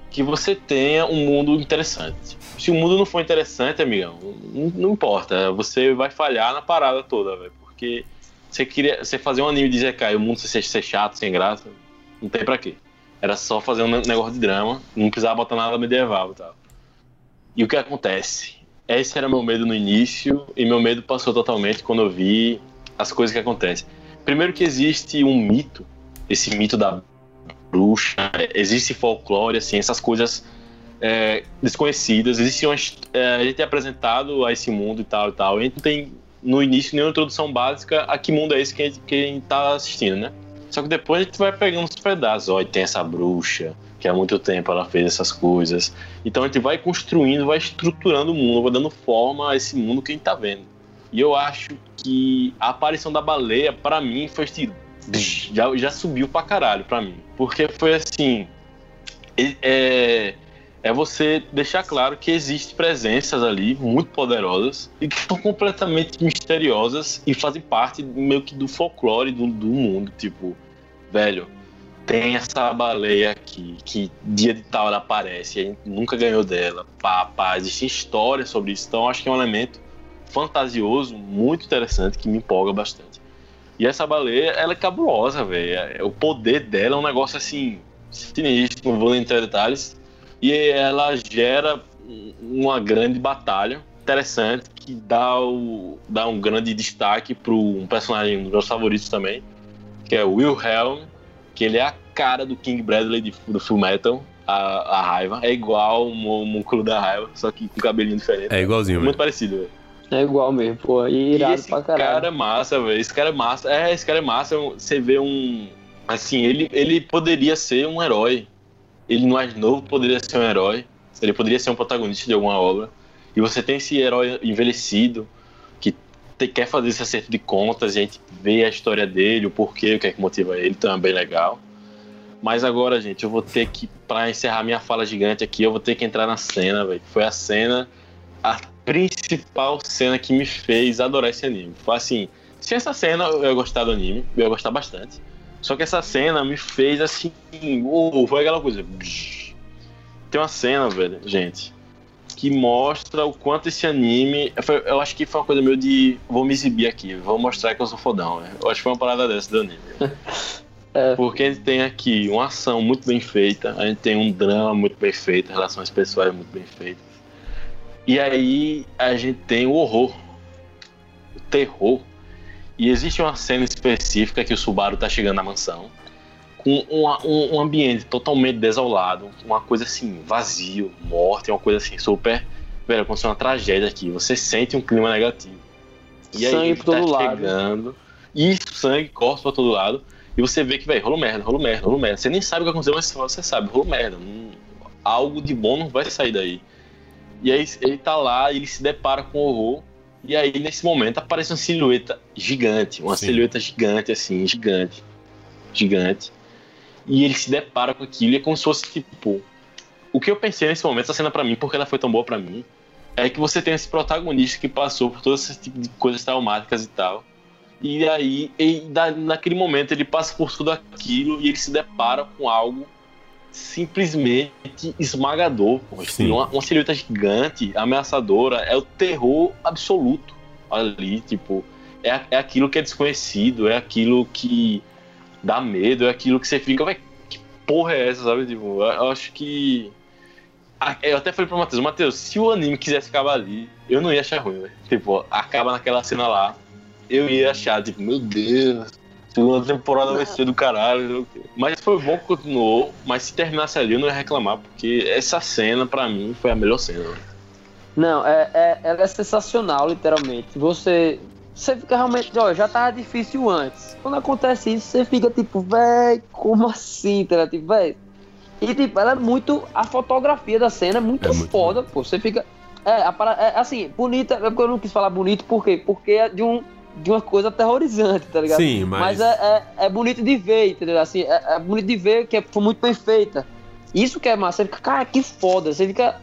que você tenha um mundo interessante. Se o mundo não for interessante, amigão, não, não importa. Você vai falhar na parada toda, velho. Porque você queria você fazer um anime de Zekai o mundo ser, ser chato, sem graça, não tem pra quê. Era só fazer um negócio de drama, não precisava botar nada medieval e tal. E o que acontece? Esse era meu medo no início, e meu medo passou totalmente quando eu vi as coisas que acontecem. Primeiro que existe um mito, esse mito da bruxa, existe folclore, assim, essas coisas é, desconhecidas. Existe uma, é, a gente é apresentado a esse mundo e tal e tal. A gente não tem no início nenhuma introdução básica a que mundo é esse que a gente, que a gente tá assistindo, né? Só que depois gente vai pegando os pedaços. E tem essa bruxa, que há muito tempo ela fez essas coisas. Então a gente vai construindo, vai estruturando o mundo, vai dando forma a esse mundo que a gente tá vendo. E eu acho que a aparição da baleia, pra mim, foi assim. Já, já subiu pra caralho pra mim. Porque foi assim. é- É, é você deixar claro que existem presenças ali muito poderosas e que são completamente misteriosas e fazem parte meio que do folclore do, do mundo. Tipo, velho, tem essa baleia aqui que dia de tal ela aparece e a gente nunca ganhou dela. Pá, pá, existem histórias sobre isso. Então, acho que é um elemento fantasioso, muito interessante, que me empolga bastante. E essa baleia, ela é cabulosa, velho. É- O poder dela é um negócio assim, sinistro, não vou entrar em detalhes. E ela gera uma grande batalha interessante que dá, o, dá um grande destaque para um personagem dos meus favoritos também, que é o Wilhelm, que ele é a cara do King Bradley de, do Full Metal, a, a raiva. É igual o músculo da raiva, só que com cabelinho diferente. É igualzinho, velho. Muito parecido, velho. É igual mesmo, pô. E irado E esse pra caralho. cara é massa, velho. Esse cara é massa. É, esse cara é massa. Você vê um. Assim, ele, ele poderia ser um herói. Ele mais novo poderia ser um herói. Ele poderia ser um protagonista de alguma obra. E você tem esse herói envelhecido que te- quer fazer esse acerto de contas. E a gente vê a história dele, o porquê, o que é que motiva ele. Então é bem legal. Mas agora, gente, eu vou ter que, pra encerrar minha fala gigante aqui, eu vou ter que entrar na cena, velho. Foi a cena, a principal cena que me fez adorar esse anime. Foi assim, se essa cena eu ia gostar do anime, eu ia gostar bastante. Só que essa cena me fez assim, uou, foi aquela coisa. Tem uma cena, velho, gente, que mostra o quanto esse anime. eu acho que foi uma coisa meio de. Vou me exibir aqui, vou mostrar que eu sou fodão, né? Eu acho que foi uma parada dessa do anime. É. Porque a gente tem aqui uma ação muito bem feita, a gente tem um drama muito bem feito, relações pessoais muito bem feitas. E aí a gente tem o horror, o terror. E existe uma cena específica que o Subaru tá chegando na mansão, com uma- um, um ambiente totalmente desolado, uma coisa assim, vazio, morte, uma coisa assim, super. Velho, aconteceu uma tragédia aqui. Você sente um clima negativo. E aí, Sangue ele por todo tá lado. chegando. Isso, sangue, corpos pra todo lado. E você vê que, velho, rolou merda, rolou merda, rolou merda. Você nem sabe o que aconteceu, mas você sabe, rolou merda. Não- algo de bom não vai sair daí. E aí ele tá lá, ele se depara com o horror. E aí, nesse momento, aparece uma silhueta gigante. Uma Sim. silhueta gigante, assim, gigante. Gigante. E ele se depara com aquilo e é como se fosse, tipo... O que eu pensei nesse momento, essa cena pra mim, porque ela foi tão boa pra mim, é que você tem esse protagonista que passou por todo esse tipo de coisas traumáticas e tal. E aí, e da- naquele momento, ele passa por tudo aquilo e ele se depara com algo simplesmente esmagador. Sim. Uma, uma silhueta gigante, ameaçadora, é o terror absoluto ali, tipo, é, é aquilo que é desconhecido, é aquilo que dá medo, é aquilo que você fica, vai, que porra é essa, sabe? Tipo, eu eu acho que. Eu até falei pro Matheus, Matheus, se o anime quisesse acabar ali, eu não ia achar ruim, velho. Tipo, acaba naquela cena lá, eu ia achar, tipo, meu Deus, segunda temporada vai ser do caralho. Mas foi bom que continuou, mas se terminasse ali eu não ia reclamar, porque essa cena, pra mim, foi a melhor cena. Não, é, é, ela é sensacional, literalmente. Você. Você fica realmente. Ó, já tava difícil antes. Quando acontece isso, você fica tipo, véi, como assim? Tá? Tipo, véi. E tipo, ela é muito. A fotografia da cena é muito, É muito foda, pô. Você fica. É, a para- é, assim, bonita. É porque eu não quis falar bonito, por quê? Porque é de, um, de uma coisa aterrorizante, tá ligado? Sim, mas. Mas é, é, é bonito de ver, entendeu? Assim, é, é bonito de ver que é- foi muito bem feita. Isso que é massa. Você fica, cara, que foda. Você fica.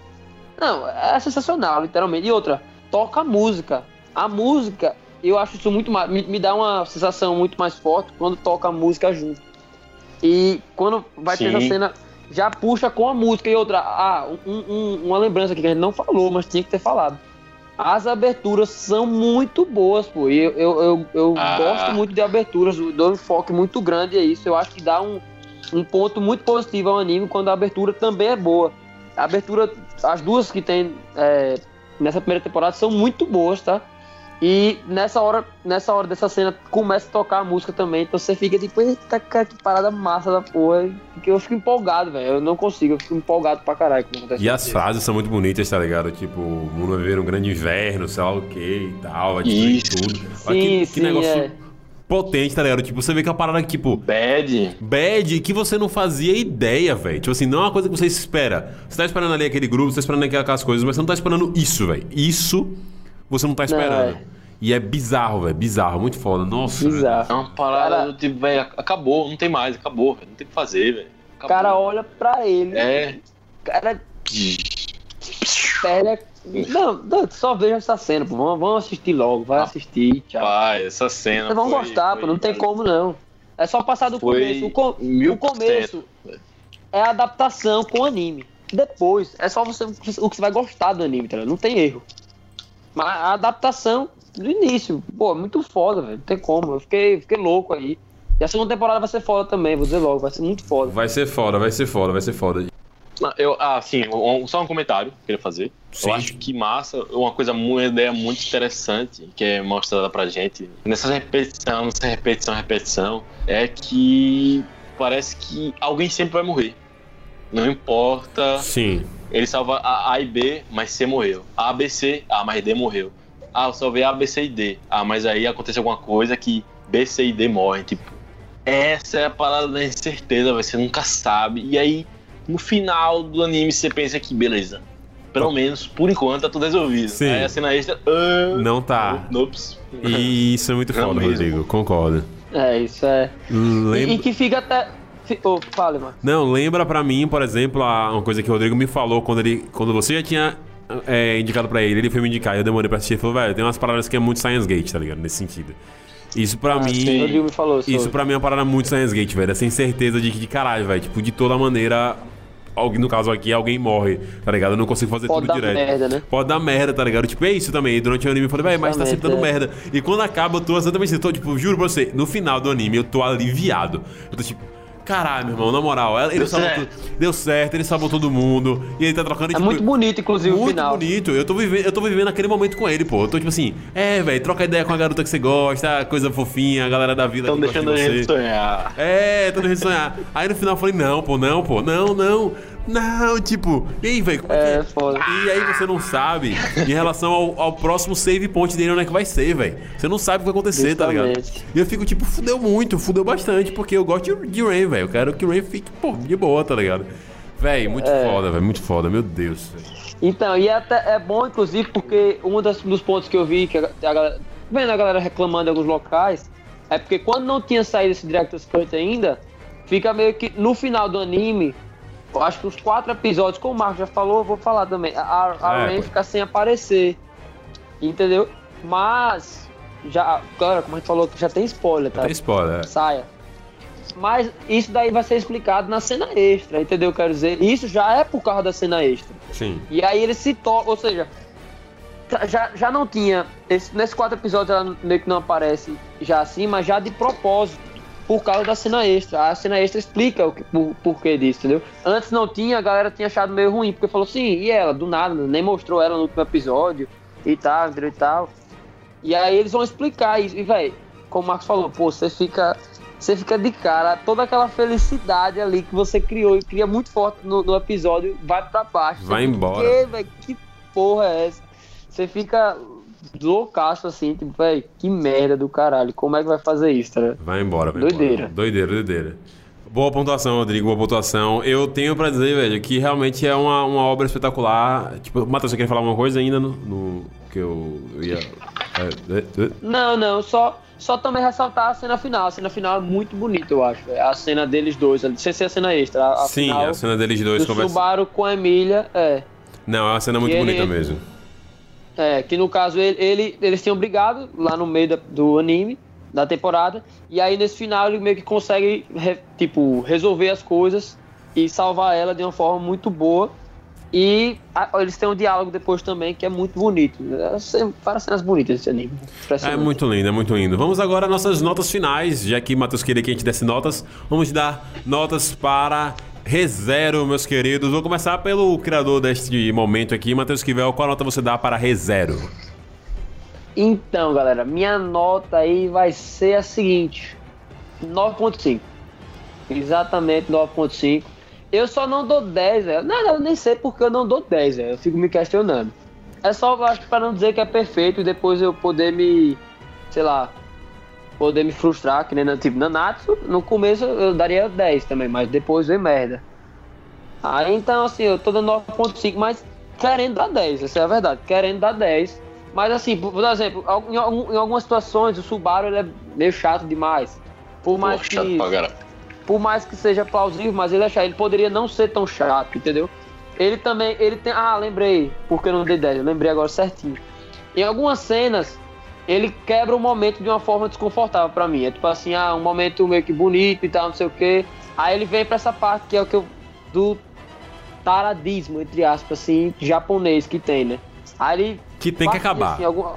Não, é sensacional, literalmente. E outra, toca a música. A música, eu acho isso muito mais. Me, me dá uma sensação muito mais forte quando toca a música junto. E quando vai ter essa cena, já puxa com a música. E outra, ah, um- um- uma lembrança aqui que a gente não falou, mas tinha que ter falado. As aberturas são muito boas, pô. Eu, eu, eu, eu Ah. gosto muito de aberturas, dou um enfoque muito grande a isso. Eu acho que dá um, um ponto muito positivo ao anime quando a abertura também é boa. A abertura, as duas que tem é, nessa primeira temporada são muito boas, tá? E nessa hora, nessa hora dessa cena começa a tocar a música também, então você fica tipo, eita, cara, que parada massa da porra. Porque eu fico empolgado, velho. Eu não consigo, eu fico empolgado pra caralho E as frases são muito bonitas, tá ligado? Tipo, o mundo vai viver um grande inverno, sei lá o que e tal, vai destruir Isso. tudo. Sim, que, que sim, negócio é. potente, tá ligado? Tipo, você vê que é uma parada que, tipo, Bad. bad que você não fazia ideia, velho. Tipo assim, não é uma coisa que você espera. Você tá esperando ali aquele grupo, você tá esperando aquelas coisas, mas você não tá esperando isso, velho. Isso você não tá esperando. é. E é bizarro, velho. Bizarro, muito foda. Nossa. É Bizarro. uma parada do tipo, velho, acabou, não tem mais, acabou, velho, não tem o que fazer, velho. O cara olha pra ele, É. o cara pega. Não, não, só veja essa cena, pô. Vamos, vamos assistir logo, vai Ah, assistir, tchau. Pai, essa cena. Vocês vão foi- gostar, foi- pô, não tem como não. É só passar do Foi começo. O, co- mil o começo é a adaptação com o anime. Depois, é só você o que você vai gostar do anime, tá ligado? Não tem erro. Mas a adaptação do início, pô, é muito foda, velho. Não tem como. Eu fiquei, fiquei louco aí. E a segunda temporada vai ser foda também, vou dizer logo, vai ser muito foda. Vai ser foda, vai ser foda, vai ser foda. Não, Eu, ah, sim, um- só um comentário que eu queria fazer. Sim. Eu acho que massa, uma coisa, uma ideia muito interessante que é mostrada pra gente nessa repetição, nessa repetição, repetição, é que parece que alguém sempre vai morrer. Não importa, Sim. Ele salva a, a e B, mas C morreu. A, B, C, ah, mas D morreu. Ah, eu salvei A, B, C e D. Ah, mas aí acontece alguma coisa que B, C e D morrem. Tipo, essa é a parada da incerteza, você nunca sabe. E aí, no final do anime, você pensa que, beleza. Pelo menos, por enquanto, tá tudo resolvido. Sim. Aí a cena extra. Ah, Não tá. Nops. E isso é muito foda. Rodrigo. Concordo. É, isso é. E, e Lembra... que fica até. Fale, mano. Não, lembra pra mim, por exemplo, a- uma coisa que o Rodrigo me falou quando ele. Quando você já tinha é, indicado pra ele, ele foi me indicar, e eu demorei pra assistir. Ele falou, velho, tem umas paradas que é muito Science Gate, tá ligado? Nesse sentido. Isso pra Ah, mim. sim, Rodrigo me falou sobre. Isso pra mim é uma parada muito Science Gate, velho. Essa incerteza de que, de caralho, velho. Tipo, de toda maneira, alguém, no caso aqui, alguém morre, tá ligado? Eu não consigo fazer Pode tudo dar direto. merda, né? Pode dar merda, tá ligado? Tipo, é isso também. Durante o anime eu falei, velho, mas tá sempre dando Justamente, merda. E quando acaba, eu tô exatamente assim, eu tô, tipo, juro pra você, no final do anime eu tô aliviado. Eu tô tipo, Caralho, meu irmão, na moral, ele Deu salvou certo. tudo- deu certo, ele salvou todo mundo, e ele tá trocando É tipo, muito bonito, inclusive, o muito final. bonito. Eu tô, vivendo, eu tô vivendo aquele momento com ele, pô. Eu tô tipo assim, é, velho, troca ideia com a garota que você gosta, coisa fofinha, a galera da Estão que gosta deixando a de gente você. sonhar. É, tô deixando de sonhar. Aí no final eu falei, não, pô, não, pô, não, não. Não, tipo, e aí, velho, é, É, que foda. E aí você não sabe em relação ao, ao próximo save point dele, onde é que vai ser, velho. Você não sabe o que vai acontecer, tá ligado? Justamente. E eu fico, tipo, fudeu muito, fudeu bastante, porque eu gosto de, de Rain, velho. Eu quero que o Rain fique, pô, de boa, tá ligado? Velho, muito É. foda, velho, muito foda, meu Deus. velho. Então, e até é bom, inclusive, porque um das- dos pontos que eu vi, que a, a galera, vendo a galera reclamando em alguns locais, é porque quando não tinha saído esse Director's Cut ainda, fica meio que no final do anime, eu acho que os quatro episódios, como o Marco já falou, eu vou falar também, a, a É, pô. fica sem aparecer, entendeu? Mas, já, claro, como a gente falou, já tem spoiler, tá? Tem spoiler, é. saia. Mas isso daí vai ser explicado na cena extra, entendeu? Quero dizer, isso já é por causa da cena extra. Sim. E aí ele se toca, ou seja, já, já não tinha. Esse, nesses quatro episódios ela meio que não aparece já assim, mas já de propósito, por causa da cena extra. A cena extra explica o que, por, porquê disso, entendeu? Antes não tinha, a galera tinha achado meio ruim, porque falou assim, e ela, do nada, nem mostrou ela no último episódio e tal, entendeu? E tal. E aí eles vão explicar isso. E, velho, como o Marcos falou, pô, você fica. Você fica de cara, toda aquela felicidade ali que você criou e cria muito forte no, no episódio, vai pra baixo. Vai fica, embora. "Que, véi, que porra é essa? Você fica loucaço assim, tipo, velho, que merda do caralho. Como é que vai fazer isso, tá? Vai embora, vai Doideira. embora. Doideira, doideira. Boa pontuação, Rodrigo, boa pontuação. Eu tenho pra dizer, velho, que realmente é uma, uma obra espetacular. Tipo, Matheus, você quer falar alguma coisa ainda no, no- que eu, eu ia. é, é, é? Não, não, só, só também ressaltar a cena final. A cena final é muito bonita, eu acho. A cena deles dois, ali, sem ser a cena extra. A, a Sim, a cena deles dois do conversando. Subaru com a Emília, é. Não, é uma cena muito E ele- bonita mesmo. É, que no caso ele, ele- eles tinham brigado lá no meio da- do anime, da temporada, e aí nesse final ele meio que consegue, re- tipo, resolver as coisas e salvar ela de uma forma muito boa. E a- eles têm um diálogo depois também que é muito bonito. É, Várias cenas bonitas esse anime. É muito lindo, é muito lindo. Vamos agora às nossas notas finais, já que Matheus queria que a gente desse notas. Vamos dar notas para ReZero, meus queridos. Vou começar pelo criador deste momento aqui, Matheus Kivel. Qual nota você dá para ReZero? Então, galera, minha nota aí vai ser a seguinte: 9.5. Exatamente 9.5. Eu só não dou 10, velho. Não, eu nem sei porque eu não dou 10, velho. Eu fico me questionando. É só, eu acho pra não dizer que é perfeito e depois eu poder me, sei lá, poder me frustrar, que nem na, tipo Nanatsu, no começo eu daria 10 também, mas depois vem merda. Aí então, assim, eu tô dando 9.5, mas querendo dar 10, essa é a verdade, querendo dar 10. Mas assim, por, por exemplo, em, em algumas situações o Subaru ele é meio chato demais. Por mais Pô, que por mais que seja plausível, mas ele é chato. Ele poderia não ser tão chato, entendeu? Ele também, ele tem. Ah, lembrei, porque eu não dei 10, eu lembrei agora certinho. Em algumas cenas, ele quebra o momento de uma forma desconfortável pra mim. É tipo assim, ah, um momento meio que bonito e tal, não sei o quê. Aí ele vem pra essa parte que é o que eu. do taradismo, entre aspas, assim, japonês que tem, né? Aí ele. Que tem que acabar. assim, algum-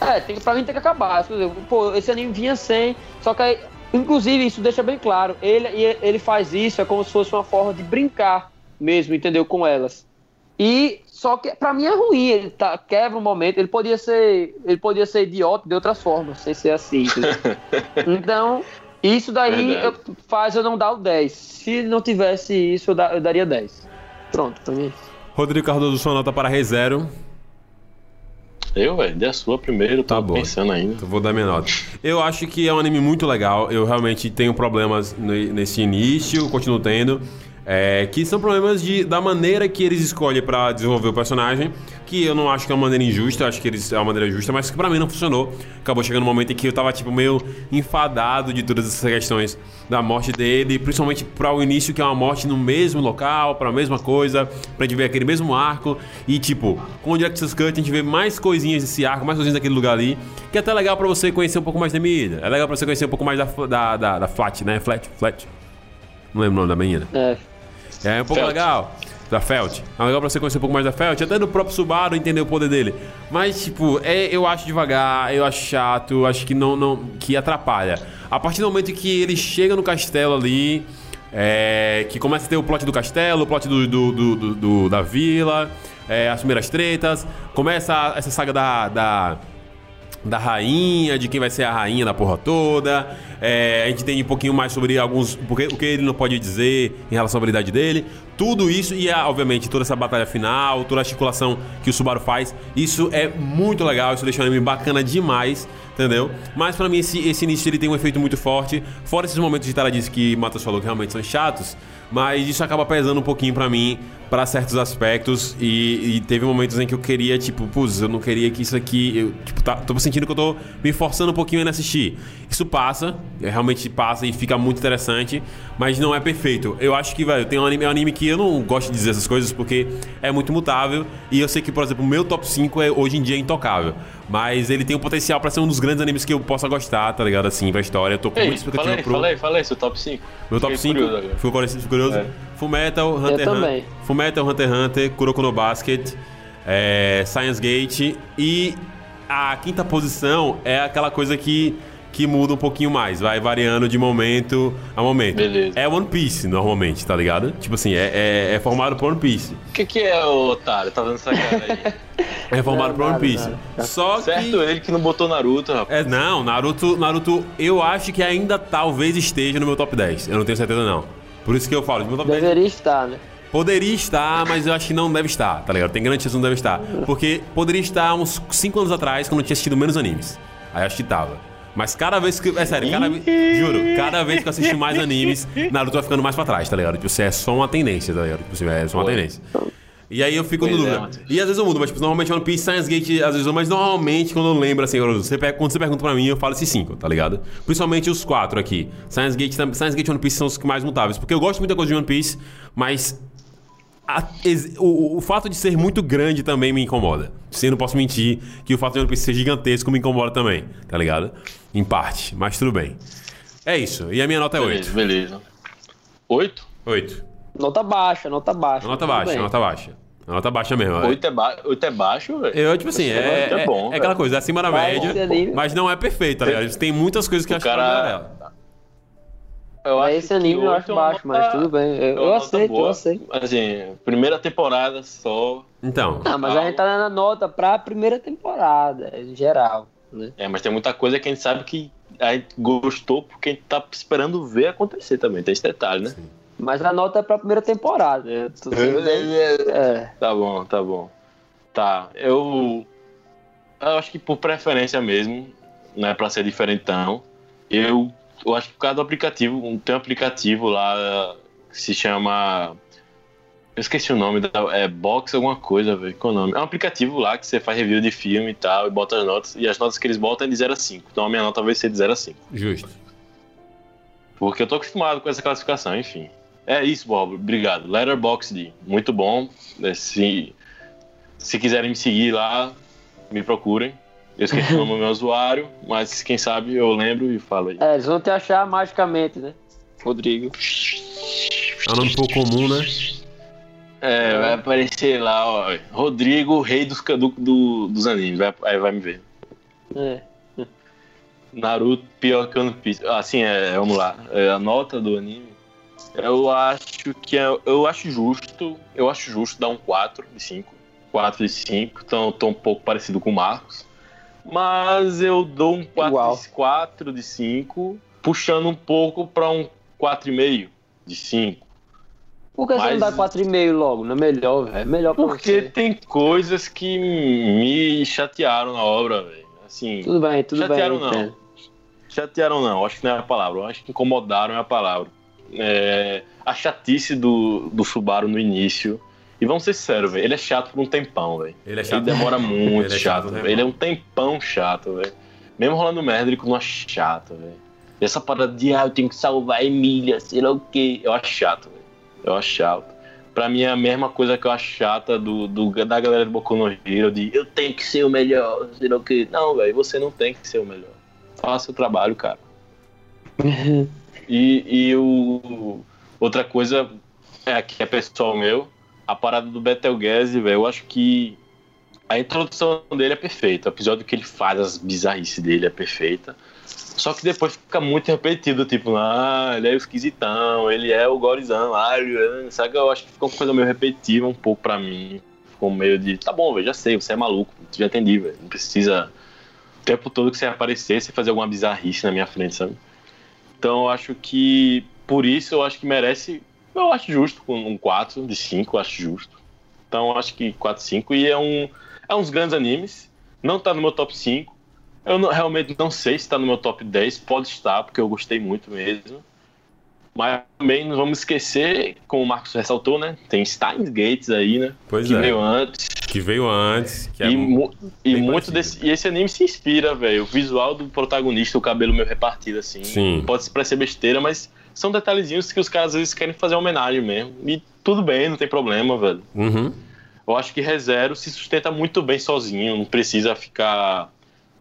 É, tem, pra mim tem que acabar. Exemplo, Pô, esse anime vinha sem. Só que aí, inclusive, isso deixa bem claro. Ele, ele faz isso, é como se fosse uma forma de brincar mesmo, entendeu? Com elas. E só que pra mim é ruim, ele tá, quebra um momento, ele podia ser. Ele podia ser idiota de outras formas, sem ser assim. então, isso daí eu- faz eu não dar o 10. Se não tivesse isso, eu, da- eu daria 10. Pronto, pra mim. Rodrigo Cardoso, sua nota para ReZero. Eu, velho, dei a sua primeiro, tô Tá bom. pensando ainda. Eu vou dar minha nota. Eu acho que é um anime muito legal. Eu realmente tenho problemas nesse início, continuo tendo. É, que são problemas de, da maneira que eles escolhem pra desenvolver o personagem. Que eu não acho que é uma maneira injusta, acho que eles é uma maneira justa, mas que pra mim não funcionou. Acabou chegando um momento em que eu tava, tipo, meio enfadado de todas essas questões da morte dele, principalmente para o início, que é uma morte no mesmo local, pra mesma coisa, pra gente ver aquele mesmo arco. E, tipo, com o Director's Cut a gente vê mais coisinhas desse arco, mais coisinhas daquele lugar ali, que é até legal pra você conhecer um pouco mais da mídia. É legal pra você conhecer um pouco mais da, da, da, da Flat, né? Flat, Flat. Não lembro o nome da menina. É. É um pouco Felt. legal. Da Felt. É legal pra você conhecer um pouco mais da Felt, até do próprio Subaru entender o poder dele. Mas, tipo, é, eu acho devagar, eu acho chato, acho que não, não. que atrapalha. A partir do momento que ele chega no castelo ali. É, que começa a ter o plot do castelo, o plot do, do- do- do- do- da vila, é, as primeiras tretas. Começa essa saga da, da, da rainha, de quem vai ser a rainha da porra toda. É, a gente entende um pouquinho mais sobre alguns. Porque, o que ele não pode dizer em relação à habilidade dele. Tudo isso e, ah, obviamente, toda essa batalha final, toda a articulação que o Subaru faz. Isso é muito legal, isso deixa o anime bacana demais, entendeu? Mas pra mim, esse, esse início ele tem um efeito muito forte. Fora esses momentos de Taradice que Matheus falou que realmente são chatos. Mas isso acaba pesando um pouquinho pra mim, pra certos aspectos. E, e teve momentos em que eu queria, tipo, putz, eu não queria que isso aqui. Eu, tipo, tá, tô sentindo que eu tô me forçando um pouquinho a assistir. Isso passa, é, realmente passa e fica muito interessante, mas não é perfeito. Eu acho que, velho, tem um anime, é um anime que eu não gosto de dizer essas coisas porque é muito mutável. E eu sei que, por exemplo, o meu top 5 é, hoje em dia é intocável. Mas ele tem o potencial pra ser um dos grandes animes que eu possa gostar, tá ligado? Assim, pra história. Eu tô com Ei, muita expectativa fala aí, pro. fala aí, seu top 5. Meu top 5, Curioso agora. ficou curioso? ficou curioso? É. Fullmetal, Hunter. Hunter, Fullmetal, Hunter x Hunter, Kuroko no Basket, é, Science Gate e a quinta posição é aquela coisa que, que muda um pouquinho mais, vai variando de momento a momento. Beleza. É One Piece, normalmente, tá ligado? Tipo assim, é, é, é formado por One Piece. O que, que é o otário? Tá dando essa cara aí? É formado Não, por One nada, Piece. nada. Só certo que... ele que não botou Naruto, rapaz. É, não, Naruto, Naruto, eu acho que ainda talvez esteja no meu top 10. Eu não tenho certeza, não. Por isso que eu falo, meu top 10 Deveria estar, né? Poderia estar, mas eu acho que não deve estar, tá ligado? Tem grande chance que não deve estar. Porque poderia estar uns 5 anos atrás, quando eu tinha assistido menos animes. Aí eu acho que tava. Mas cada vez que. É sério, cada vez. Juro, cada vez que eu assisti mais animes, Naruto vai ficando mais pra trás, tá ligado? Tipo, assim, é só uma tendência, tá ligado? Tipo, é só uma tendência. E aí eu fico no Pois é, dúvida. Matheus. e às vezes eu mudo, mas tipo, normalmente One Piece, Science Gate, às vezes eu, mas normalmente quando eu lembro assim, você, quando você pergunta pra mim, eu falo esses cinco, tá ligado? Principalmente os quatro aqui. Science Gate, Science Gate e One Piece são os que mais mutáveis. Porque eu gosto muito da coisa de One Piece, mas a- o, o fato de ser muito grande também me incomoda. Eu não posso mentir que o fato de One Piece ser gigantesco me incomoda também, tá ligado? Em parte, mas tudo bem. É isso. E a minha nota é Beleza, 8. beleza. 8? 8. Nota baixa, nota baixa. Nota baixa, bem. nota baixa. Nota baixa mesmo. 8 é, ba... 8 é baixo, velho. Eu, tipo assim, é, Oito é, bom, é velho. aquela coisa, é acima da média, ali. mas não é perfeito, tá ligado? Tem muitas coisas que eu O acho que cara- ela. Eu Mas acho esse anime que eu oito acho é baixo, mas nota- tudo bem. Eu, é eu aceito, eu boa. aceito. Assim, primeira temporada só. Então, Ah, mas a gente tá dando a nota pra primeira temporada, em geral. Né? É, mas tem muita coisa que a gente sabe que a gente gostou porque a gente tá esperando ver acontecer também. Tem esse detalhe, né? Mas a nota é pra primeira temporada. Eu tô sendo bem- É. Tá bom, tá bom. Tá, eu. Eu acho que por preferência mesmo, não é pra ser diferentão. Eu, eu acho que por causa do aplicativo, tem um aplicativo lá que se chama. Eu esqueci o nome, é Box alguma coisa, velho. Qual é o nome? É um aplicativo lá que você faz review de filme e tal, e bota as notas. E as notas que eles botam é de 0 a 5. Então a minha nota vai ser de 0 a 5. justo. Porque eu tô acostumado com essa classificação, enfim. É isso, Bob. Obrigado. Letterboxd, muito bom. É, Se, se quiserem me seguir lá, me procurem. Eu esqueci o nome do meu usuário, mas quem sabe eu lembro e falo aí. É, eles vão te achar magicamente, né? Rodrigo. É um nome pouco comum, né? É, vai aparecer lá, ó. Rodrigo, rei dos, do, do- dos animes. Vai, aí vai me ver. É. Naruto, pior que One Piece. Assim, é, vamos lá. É, a nota do anime. Eu acho que é, eu acho justo. Eu acho justo dar um 4 de 5. 4 de 5. Então tô um pouco parecido com o Marcos. Mas eu dou um 4, Igual. de, 4 de 5, puxando um pouco pra um 4,5 de 5. Por que você não Mas- dá 4,5 logo? Não é melhor, velho. É melhor Porque você. tem coisas que me chatearam na obra, velho. Assim, Tudo bem, tudo bem. Chatearam não. entendo. Chatearam não, acho que não é a palavra. Eu acho que incomodaram é a palavra. É, a chatice do, do Subaru no início. E vamos ser sérios, velho. Ele é chato por um tempão, velho. Ele é Ele chato. demora muito Ele é chato, chato, velho. Ele é um tempão chato, velho. Mesmo rolando merda, ele continua chato, velho. E essa parada de, ah, eu tenho que salvar a Emília, sei lá o quê. Eu acho chato, velho. Eu acho chato. Pra mim é a mesma coisa que eu acho chata do, do- da galera do Boku no Hero, de eu tenho que ser o melhor, sei lá o quê. Não, velho, você não tem que ser o melhor. Faça o trabalho, cara. E, e o, outra coisa é que é pessoal meu, a parada do Betelgeuse, velho, eu acho que a introdução dele é perfeita. O episódio que ele faz, as bizarrices dele é perfeita. Só que depois fica muito repetido, tipo, ah, ele é o esquisitão, ele é o gorizão, ah, sabe? Eu acho que ficou uma coisa meio repetitiva um pouco pra mim. Ficou meio de, tá bom, velho, já sei, você é maluco, já entendi, velho. Não precisa o tempo todo que você aparecer, você fazer alguma bizarrice na minha frente, sabe? Então acho que, por isso, eu acho que merece, eu acho justo com um 4 de 5, eu acho justo. Então acho que 4, 5 e é um, é uns grandes animes, não tá no meu top 5, eu não, realmente não sei se está no meu top 10, pode estar, porque eu gostei muito mesmo. Mas também não vamos esquecer, como o Marcos ressaltou, né? Tem Steins Gates aí, né? Pois que é. veio antes. Que veio antes. Que é e, mu- e muito desse, e esse anime se inspira, velho. O visual do protagonista, o cabelo meio repartido, assim. Sim. Pode parecer besteira, mas são detalhezinhos que os caras às vezes querem fazer homenagem mesmo. E tudo bem, não tem problema, velho. Uhum. Eu acho que ReZero se sustenta muito bem sozinho, não precisa ficar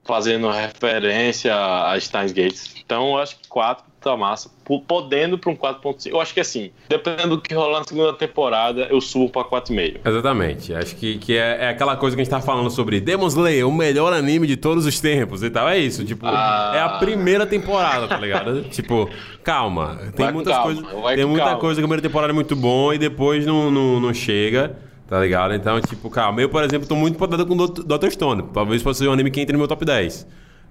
fazendo referência a Steins Gates. Então eu acho que 4 tá massa, podendo para um 4.5. Eu acho que assim, dependendo do que rolar na segunda temporada, eu subo para 4,5. Exatamente. Acho que, que é, é aquela coisa que a gente tava falando sobre Demon Slayer, o melhor anime de todos os tempos e tal. É isso, tipo, Ah. é a primeira temporada, tá ligado? tipo, calma. Tem Vai muitas calma, coisas. vai Tem muita calma. coisa que a primeira temporada é muito bom e depois não, não, não chega. Tá ligado? Então, tipo, calma. Eu, por exemplo, tô muito podado com Dr. Dr. Stone. Talvez possa ser um anime que entre no meu top 10.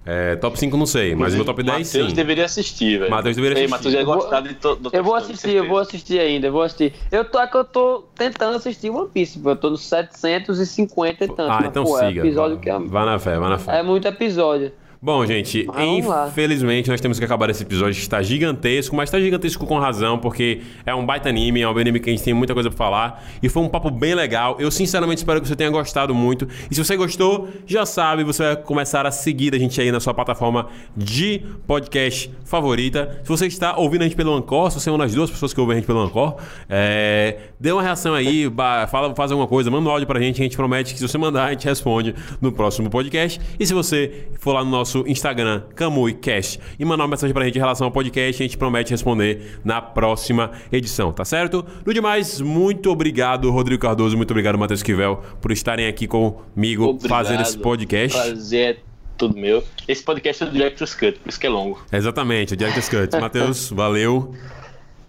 É, top 5 não sei, mas no meu top 10 Matheus sim. deveria assistir, velho. Matheus deveria Ei, assistir. Matheus ia Eu vou- gostar de to, do Eu vou assistir, eu vou assistir ainda, eu vou assistir. Eu tô, é que eu tô tentando assistir One Piece, pô. eu tô no 750 e tanto. Ah, mas, então pô, é siga. episódio que é, Vai na fé, vai na fé. é muito episódio. Bom, gente, vamos lá. infelizmente nós temos que acabar esse episódio que está gigantesco, mas está gigantesco com razão, porque é um baita anime, é um anime que a gente tem muita coisa pra falar, e foi um papo bem legal. Eu sinceramente espero que você tenha gostado muito. E se você gostou, já sabe, você vai começar a seguir a gente aí na sua plataforma de podcast favorita. Se você está ouvindo a gente pelo Ancor, se você é uma das duas pessoas que ouvem a gente pelo Ancor, é, dê uma reação aí, fala, faz alguma coisa, manda um áudio pra gente, a gente promete que se você mandar, a gente responde no próximo podcast. E se você for lá no nosso Instagram, CamuiCast, e mandar uma mensagem pra gente em relação ao podcast, a gente promete responder na próxima edição, tá certo? No demais, muito obrigado, Rodrigo Cardoso, muito obrigado, Matheus Quivel, por estarem aqui comigo Obrigado. fazendo esse podcast. Prazer é tudo meu. Esse podcast é do Director's Cut, por isso que é longo. Exatamente, o Director's Cut. Matheus, valeu.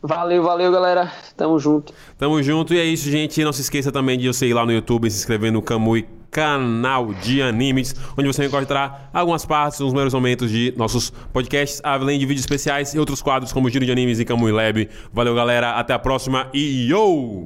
Valeu, valeu, galera. Tamo junto. Tamo junto e é isso, gente. Não se esqueça também de você ir lá no YouTube e se inscrever no Kamui canal de animes, onde você vai encontrar algumas partes, uns melhores momentos de nossos podcasts, além de vídeos especiais e outros quadros como Giro de Animes e Kamui Lab. Valeu, galera. Até a próxima e yo!